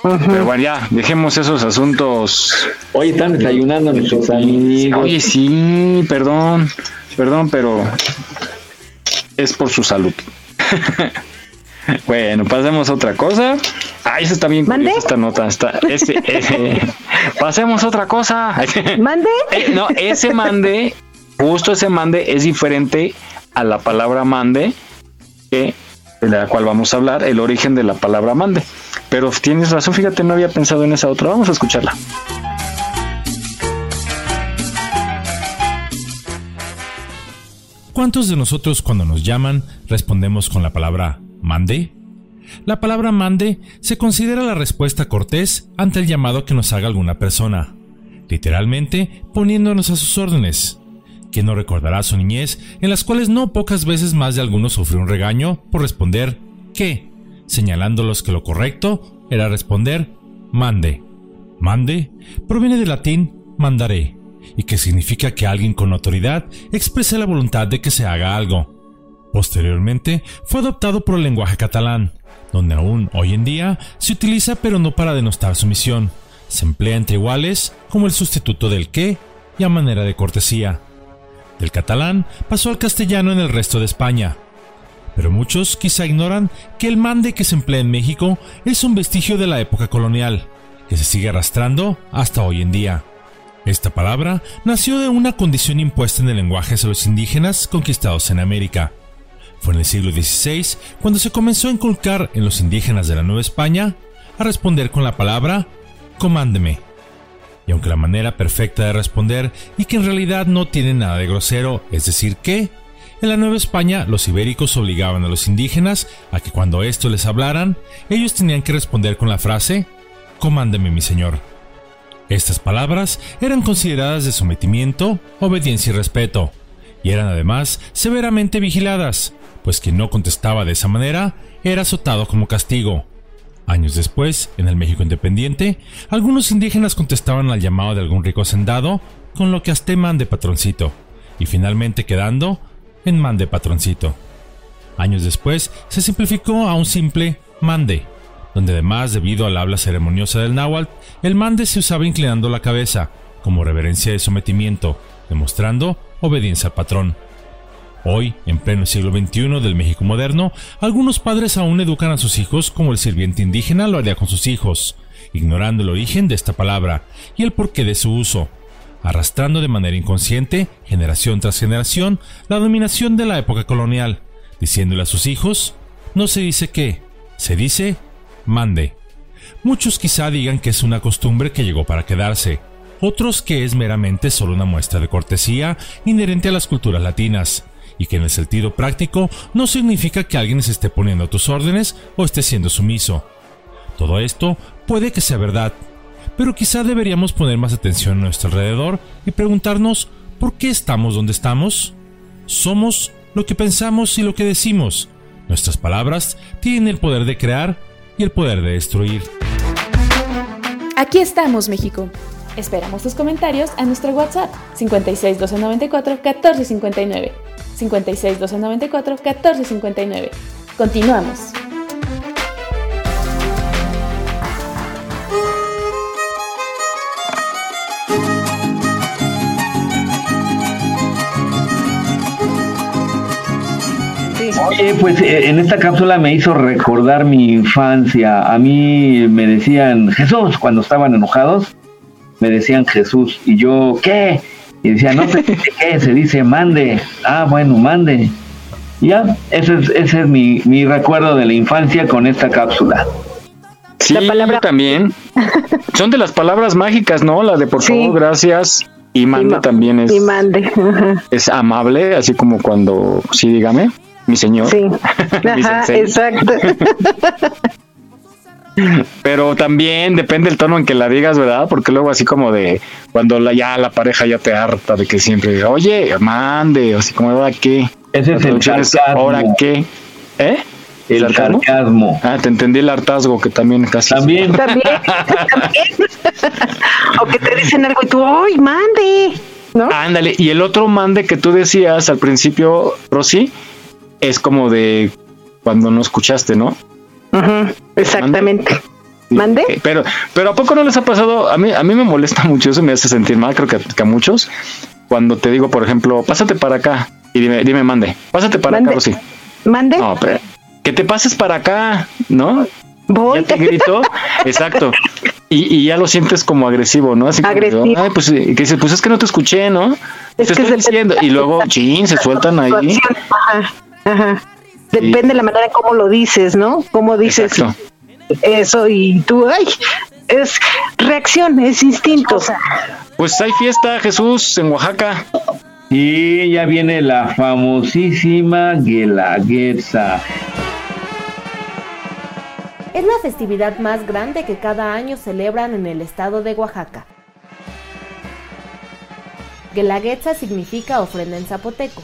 Pero bueno, ya, dejemos esos asuntos. Hoy están desayunando nuestros amigos. Oye, sí, perdón, perdón, pero es por su salud. bueno, pasemos a otra cosa. Ah, esa está bien curiosa esta nota. Está, ese, pasemos a otra cosa. ¿Mande? Eh, no, ese mande, justo ese mande es diferente a la palabra mande que de la cual vamos a hablar, el origen de la palabra mande. Pero tienes razón, fíjate, no había pensado en esa otra. Vamos a escucharla. ¿Cuántos de nosotros cuando nos llaman respondemos con la palabra mande? La palabra mande se considera la respuesta cortés ante el llamado que nos haga alguna persona, literalmente poniéndonos a sus órdenes, ¿Quién no recordará su niñez en las cuales no pocas veces más de algunos sufrió un regaño por responder ¿qué? señalándolos que lo correcto era responder mande. Mande proviene del latín mandaré, y que significa que alguien con autoridad exprese la voluntad de que se haga algo. Posteriormente fue adoptado por el lenguaje catalán, donde aún hoy en día se utiliza pero no para denostar sumisión. Se emplea entre iguales como el sustituto del qué y a manera de cortesía. Del catalán pasó al castellano en el resto de España. Pero muchos quizá ignoran que el mande que se emplea en México es un vestigio de la época colonial, que se sigue arrastrando hasta hoy en día. Esta palabra nació de una condición impuesta en el lenguaje a los indígenas conquistados en América. Fue en el siglo XVI cuando se comenzó a inculcar en los indígenas de la Nueva España a responder con la palabra comándeme y aunque la manera perfecta de responder y que en realidad no tiene nada de grosero, es decir que, en la Nueva España los ibéricos obligaban a los indígenas a que cuando esto les hablaran, ellos tenían que responder con la frase, Comándeme mi señor. Estas palabras eran consideradas de sometimiento, obediencia y respeto, y eran además severamente vigiladas, pues quien no contestaba de esa manera era azotado como castigo. Años después, en el México independiente, algunos indígenas contestaban al llamado de algún rico hacendado con lo que hasta de patroncito, y finalmente quedando en mande patroncito. Años después, se simplificó a un simple mande, donde además, debido al habla ceremoniosa del náhuatl, el mande se usaba inclinando la cabeza, como reverencia de sometimiento, demostrando obediencia al patrón. Hoy, en pleno siglo XXI del México moderno, algunos padres aún educan a sus hijos como el sirviente indígena lo haría con sus hijos, ignorando el origen de esta palabra y el porqué de su uso, arrastrando de manera inconsciente, generación tras generación, la dominación de la época colonial, diciéndole a sus hijos, no se dice que, se dice, mande. Muchos quizá digan que es una costumbre que llegó para quedarse, otros que es meramente solo una muestra de cortesía inherente a las culturas latinas, y que en el sentido práctico no significa que alguien se esté poniendo a tus órdenes o esté siendo sumiso. Todo esto puede que sea verdad, pero quizá deberíamos poner más atención a nuestro alrededor y preguntarnos ¿por qué estamos donde estamos? Somos lo que pensamos y lo que decimos. Nuestras palabras tienen el poder de crear y el poder de destruir. Aquí estamos, México. Esperamos tus comentarios a nuestro WhatsApp 56 294 1459. 56 294 1459. Continuamos. Oye, pues eh, en esta cápsula me hizo recordar mi infancia. A mí me decían Jesús cuando estaban enojados, me decían Jesús y yo, ¿qué? Y decía, no sé qué, se dice mande. Ah, bueno, mande. Ya, ese es, ese es mi, mi recuerdo de la infancia con esta cápsula. Sí, yo también. Son de las palabras mágicas, ¿no? La de por favor, gracias. Y mande también es. Y mande. Es amable, así como cuando, sí, dígame, mi señor. Sí. Mi Ajá, exacto. Pero también depende el tono en que la digas, ¿verdad? Porque luego así como de cuando la, ya la pareja ya te harta de que siempre diga, oye, mande, o así como, ¿ahora qué? Ese es el sarcasmo. ¿Ahora qué? ¿Eh? El sarcasmo. Ah, te entendí el hartazgo que también casi. También. También, también. o que te dicen algo y tú, ¡ay, mande! ¿No? Ándale, y el otro mande que tú decías al principio, Rosy, es como de cuando no escuchaste, ¿no? Exactamente. ¿Mande? Pero, pero ¿a poco no les ha pasado? A mí, a mí me molesta mucho eso, me hace sentir mal, creo que, que a muchos. Cuando te digo, por ejemplo, pásate para acá y dime, dime, mande, pásate para Mande. acá, Rosy. ¿Mande? No, pero que te pases para acá, ¿no? Voy. Ya te grito, exacto. Y, y ya lo sientes como agresivo, ¿no? Así como, Agresivo. ay, pues, que dices, pues es que no te escuché, ¿no? Es te que estoy diciendo. Y luego, chin, se sueltan ahí. Situación. Ajá, ajá. Depende de la manera en cómo lo dices, ¿no? Cómo dices Exacto. eso y tú, ay, es reacción, es instinto. Pues hay fiesta, Jesús, en Oaxaca. Y ya viene la famosísima Guelaguetza. Es la festividad más grande que cada año celebran en el estado de Oaxaca. Guelaguetza significa ofrenda en zapoteco.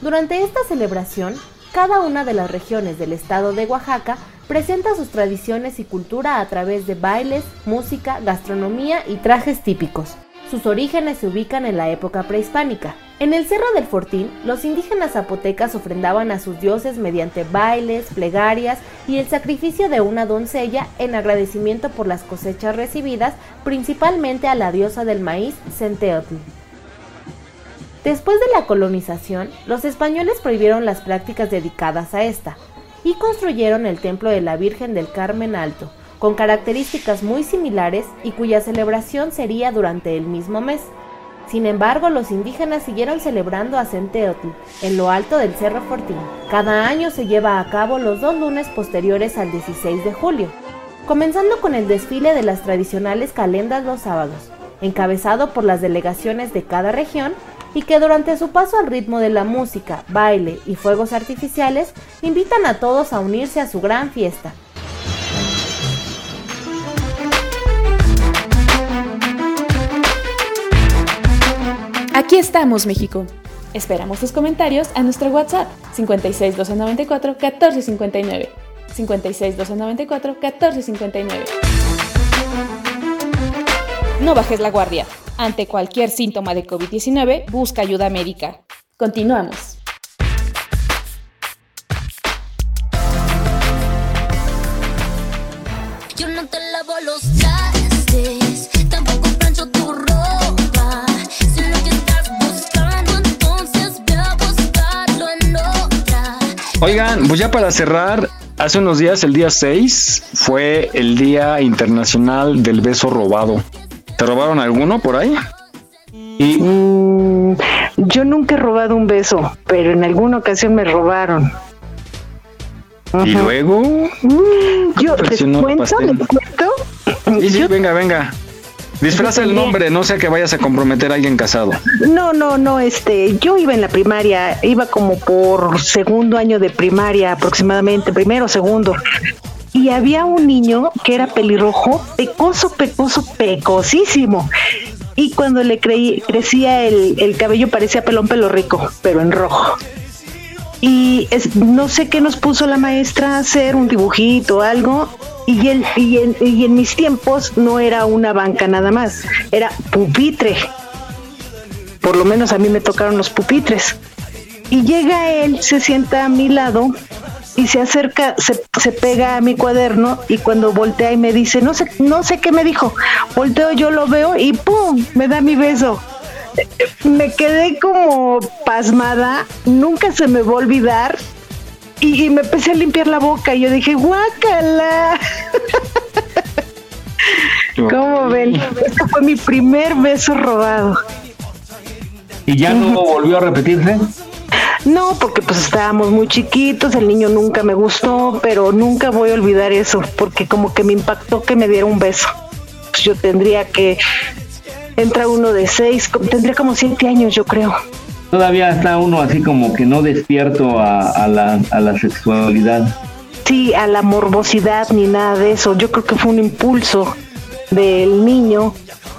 Durante esta celebración, cada una de las regiones del estado de Oaxaca presenta sus tradiciones y cultura a través de bailes, música, gastronomía y trajes típicos. Sus orígenes se ubican en la época prehispánica. En el Cerro del Fortín, los indígenas zapotecas ofrendaban a sus dioses mediante bailes, plegarias y el sacrificio de una doncella en agradecimiento por las cosechas recibidas, principalmente a la diosa del maíz, Centeotl. Después de la colonización, los españoles prohibieron las prácticas dedicadas a esta y construyeron el templo de la Virgen del Carmen Alto, con características muy similares y cuya celebración sería durante el mismo mes. Sin embargo, los indígenas siguieron celebrando a Centeotl en lo alto del Cerro Fortín. Cada año se lleva a cabo los dos lunes posteriores al 16 de julio, comenzando con el desfile de las tradicionales calendas los sábados, encabezado por las delegaciones de cada región y que durante su paso al ritmo de la música, baile y fuegos artificiales invitan a todos a unirse a su gran fiesta. Aquí estamos, México. Esperamos tus comentarios a nuestro WhatsApp 56 294 1459. 56 294 1459. No bajes la guardia. Ante cualquier síntoma de COVID-19, busca ayuda médica. Continuamos. Yo no te lavo los trastes, tampoco plancho tu ropa. Si lo que estás buscando, entonces ve a buscar Oigan, pues ya para cerrar, hace unos días, el día 6, fue el Día Internacional del Beso Robado. ¿Te robaron alguno por ahí? Y... Mm, yo nunca he robado un beso, pero en alguna ocasión me robaron. ¿Y luego? Mm, yo, ¿les cuento? ¿Les cuento? Sí, sí, venga, venga. Disfraza el nombre, no sea que vayas a comprometer a alguien casado. No, no, no, este, yo iba en la primaria, iba como por segundo año de primaria aproximadamente, primero, segundo. Y había un niño que era pelirrojo, pecoso, pecoso, pecosísimo. Y cuando le creí, crecía el, el cabello parecía pelón pelo rico, pero en rojo y no sé qué nos puso la maestra a hacer, un dibujito o algo, y, el, y, en, y en mis tiempos no era una banca nada más, era pupitre. Por lo menos a mí me tocaron los pupitres. Y llega él, se sienta a mi lado y se acerca, se, se, pega a mi cuaderno y cuando voltea y me dice, no sé, no sé qué me dijo, volteo, yo lo veo y ¡pum! me da mi beso me quedé como pasmada, nunca se me va a olvidar. Y, me empecé a limpiar la boca y yo dije, guácala. ¿Cómo ven? Este fue mi primer beso robado. ¿Y ya no volvió a repetirse? No, porque pues estábamos muy chiquitos, el niño nunca me gustó, pero nunca voy a olvidar eso, porque como que me impactó que me diera un beso. Pues yo tendría que entra uno de seis, tendría como siete años yo creo. Todavía está uno así como que no despierto a, la, a la sexualidad. Sí, a la morbosidad ni nada de eso. Yo creo que fue un impulso del niño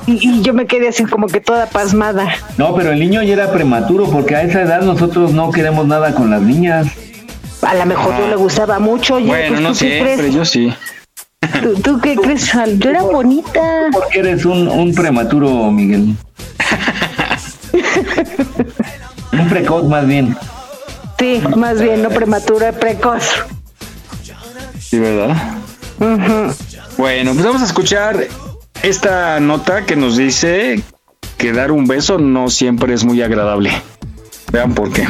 y, yo me quedé así como que toda pasmada. No, pero el niño ya era prematuro porque a esa edad nosotros no queremos nada con las niñas. A lo mejor no le gustaba mucho. Bueno, pues, no sé, pero yo sí. ¿Tú, qué crees? Yo era bonita. Porque eres un, un prematuro, Miguel. un precoz más bien. Sí, más bien, no prematuro, precoz. Sí, ¿verdad? Bueno, pues vamos a escuchar esta nota que nos dice que dar un beso no siempre es muy agradable. Vean por qué.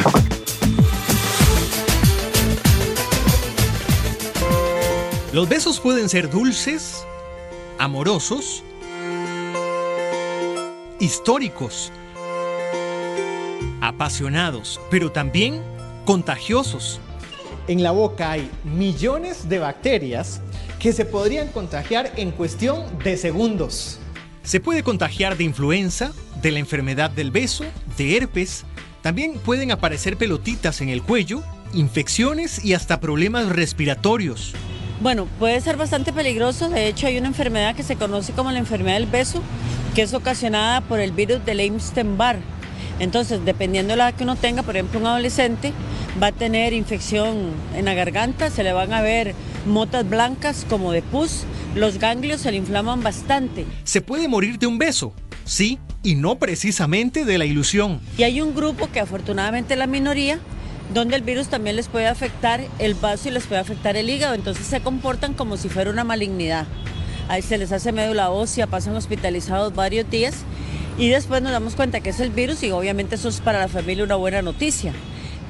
Los besos pueden ser dulces, amorosos, históricos, apasionados, pero también contagiosos. En la boca hay millones de bacterias que se podrían contagiar en cuestión de segundos. Se puede contagiar de influenza, de la enfermedad del beso, de herpes. También pueden aparecer pelotitas en el cuello, infecciones y hasta problemas respiratorios. Bueno, puede ser bastante peligroso. De hecho, hay una enfermedad que se conoce como la enfermedad del beso, que es ocasionada por el virus del Epstein-Barr. Entonces, dependiendo de la edad que uno tenga, por ejemplo, un adolescente va a tener infección en la garganta, se le van a ver motas blancas como de pus, los ganglios se le inflaman bastante. Se puede morir de un beso, sí, y no precisamente de la ilusión. Y hay un grupo que afortunadamente es la minoría, donde el virus también les puede afectar el vaso y les puede afectar el hígado, entonces se comportan como si fuera una malignidad. Ahí se les hace médula ósea, pasan hospitalizados varios días y después nos damos cuenta que es el virus y obviamente eso es para la familia una buena noticia.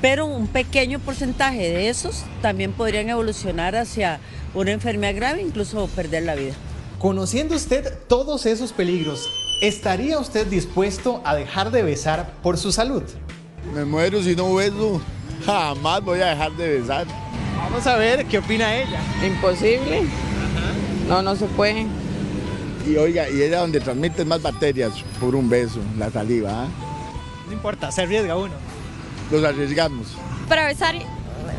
Pero un pequeño porcentaje de esos también podrían evolucionar hacia una enfermedad grave, incluso perder la vida. Conociendo usted todos esos peligros, ¿estaría usted dispuesto a dejar de besar por su salud? Me muero si no beso. Jamás voy a dejar de besar. Vamos a ver qué opina ella. Imposible. No, no se puede. Y oiga, y ella donde transmite más bacterias por un beso, la saliva. ¿ah? No importa, se arriesga uno. Los arriesgamos. Para besar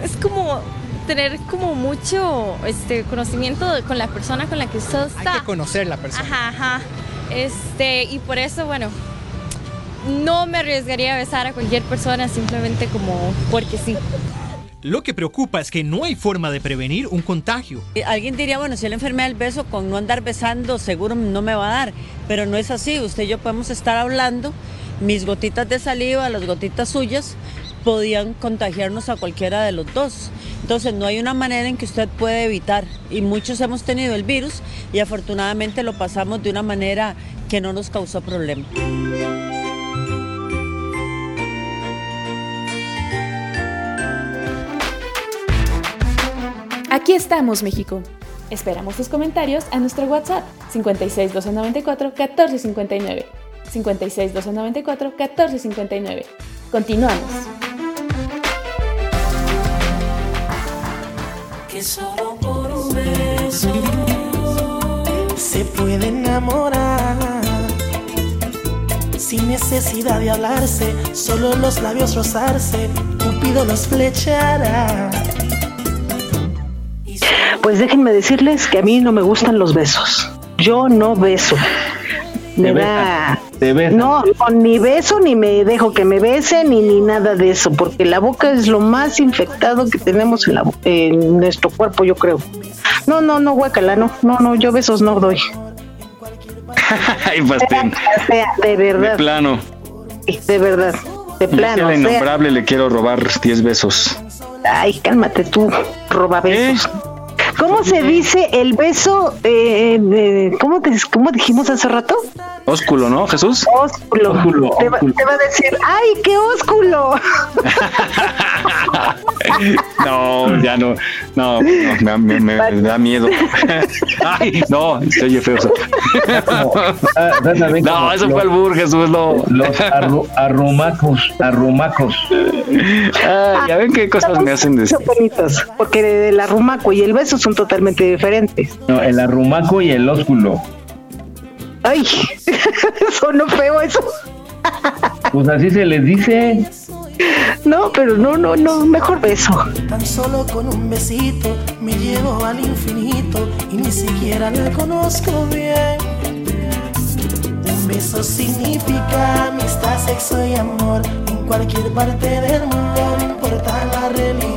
es como tener como mucho este, conocimiento con la persona con la que usted está. Hay que conocer la persona. Ajá, ajá. Este, y por eso, bueno, no me arriesgaría a besar a cualquier persona simplemente como porque sí. Lo que preocupa es que no hay forma de prevenir un contagio. Eh, alguien diría, bueno, si la enfermedad del beso con no andar besando seguro no me va a dar, pero no es así. Usted y yo podemos estar hablando, mis gotitas de saliva, las gotitas suyas, podían contagiarnos a cualquiera de los dos. Entonces no hay una manera en que usted puede evitar. Y muchos hemos tenido el virus y afortunadamente lo pasamos de una manera que no nos causó problema. Aquí estamos, México. Esperamos tus comentarios a nuestro WhatsApp 56 294 1459. 56 294 1459. Continuamos. que solo por un beso se puede enamorar. Sin necesidad de hablarse, solo los labios rozarse, Cupido los flechará. Pues déjenme decirles que a mí no me gustan los besos. Yo no beso. Me Te da. Te besan. No, no, ni beso, ni me dejo que me besen, ni, ni nada de eso, porque la boca es lo más infectado que tenemos en, la, en nuestro cuerpo, yo creo. No, no, no, guacala, no, no, no, yo besos no doy. Ay, pastel. O sea, de De verdad, plano. de verdad, de Yo plano. la o sea, innombrable le quiero robar 10 besos. ay, cálmate tú, roba besos. ¿Cómo se dice el beso? Eh, eh, ¿cómo, te- ¿Cómo dijimos hace rato? Ósculo, ¿no, Jesús? Ósculo. Te, va, te va a decir, ¡ay, qué ósculo! No, ya no. No, no, me, me- me da miedo. Ay, no, se oye feo. eso. No, eso fue el bur, Jesús, no. Los arru- arrumacos, arrumacos. Ah, ya ven qué cosas me hacen decir. Son bonitos, porque el arrumaco y el beso son totalmente diferentes. No, el arrumaco y el ósculo. ¡Ay! Sonó feo eso. Pues así se les dice. No, pero no, no, no, mejor beso. Tan solo con un besito me llevo al infinito y ni siquiera la conozco bien. Un beso significa amistad, sexo y amor en cualquier parte del mundo, no importa la religión.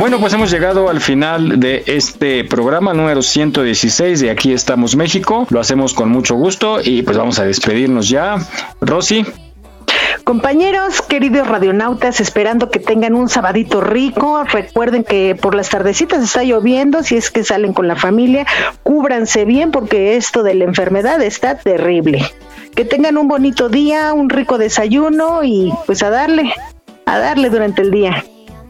Bueno, pues hemos llegado al final de este programa número 116 de Aquí estamos México. Lo hacemos con mucho gusto y pues vamos a despedirnos ya. Rosy. Compañeros, queridos radionautas, esperando que tengan un sabadito rico. Recuerden que por las tardecitas está lloviendo, si es que salen con la familia, cúbranse bien porque esto de la enfermedad está terrible. Que tengan un bonito día, un rico desayuno y pues a darle, a darle durante el día.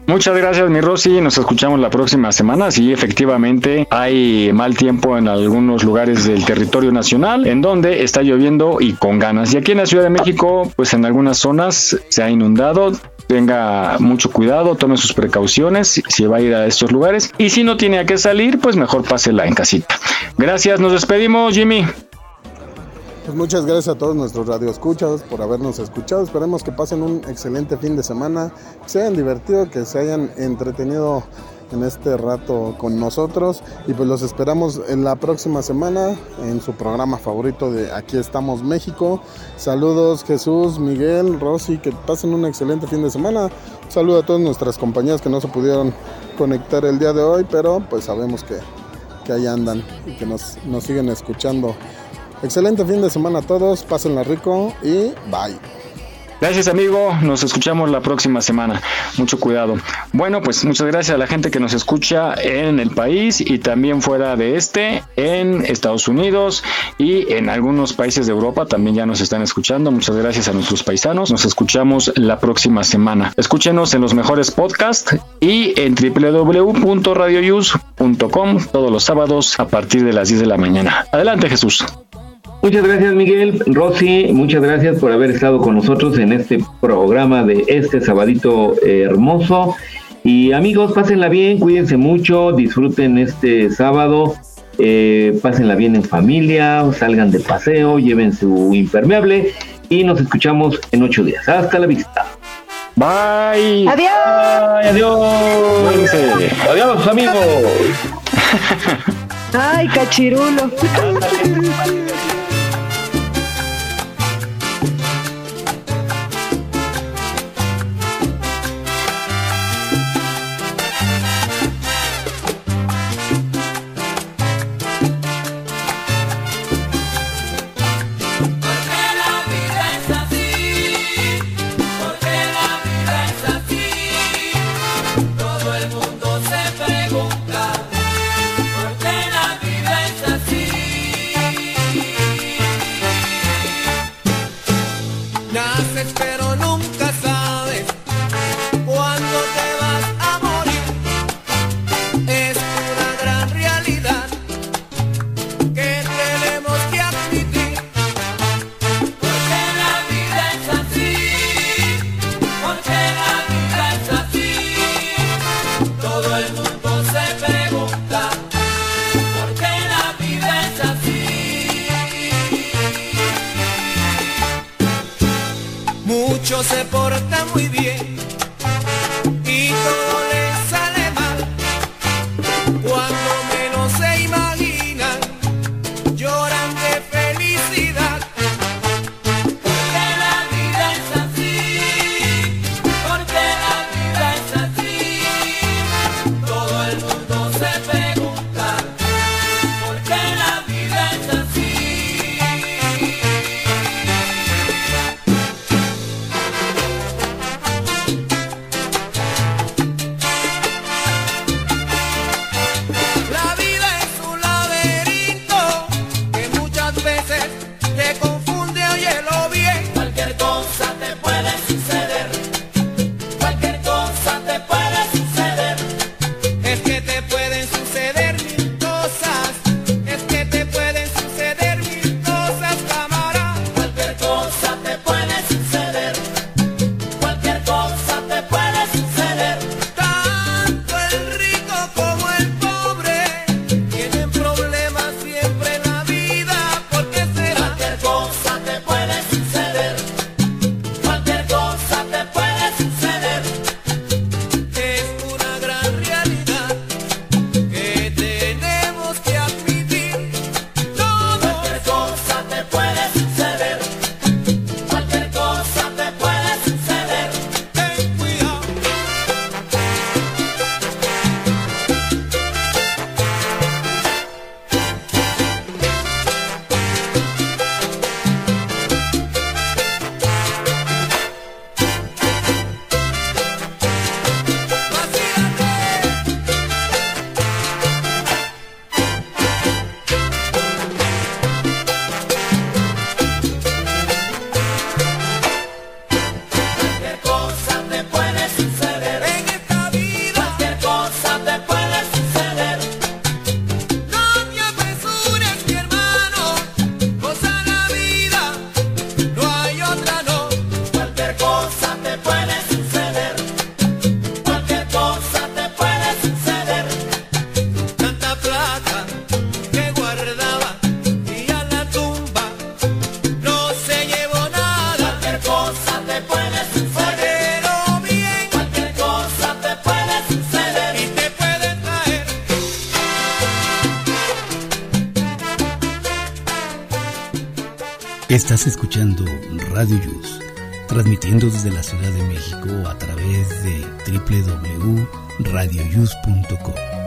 Muchas gracias, mi Rosy. Nos escuchamos la próxima semana. Sí, efectivamente, hay mal tiempo en algunos lugares del territorio nacional, en donde está lloviendo y con ganas. Y aquí en la Ciudad de México, pues en algunas zonas se ha inundado. Tenga mucho cuidado, tome sus precauciones si- va a ir a estos lugares. Y si no tiene a qué salir, pues mejor pásela en casita. Gracias, nos despedimos, Jimmy. Pues muchas gracias a todos nuestros radioescuchas por habernos escuchado. Esperemos que pasen un excelente fin de semana, que se hayan divertido, que se hayan entretenido en este rato con nosotros y pues los esperamos en la próxima semana en su programa favorito de Aquí estamos México. Saludos Jesús, Miguel, Rosy, que pasen un excelente fin de semana. Un saludo a todas nuestras compañías que no se pudieron conectar el día de hoy, pero pues sabemos que, que ahí andan y que nos, nos siguen escuchando. Excelente fin de semana a todos, pásenla rico y bye. Gracias amigo, nos escuchamos la próxima semana. Mucho cuidado. Bueno, pues muchas gracias a la gente que nos escucha en el país y también fuera de este, en Estados Unidos y en algunos países de Europa también ya nos están escuchando. Muchas gracias a nuestros paisanos. Nos escuchamos la próxima semana. Escúchenos en los mejores podcasts y en www.radioyus.com todos los sábados a partir de las 10 de la mañana. Adelante Jesús. Muchas gracias Miguel, Rosy, muchas gracias por haber estado con nosotros en este programa de este sabadito eh, hermoso. Y amigos, pásenla bien, cuídense mucho, disfruten este sábado, eh, pásenla bien en familia, salgan de paseo, lleven su impermeable y nos escuchamos en ocho días. Hasta la vista. Bye. Adiós. Bye, adiós. Adiós amigos. Ay, cachirulo. La Ciudad de México a través de www.radioyus.com.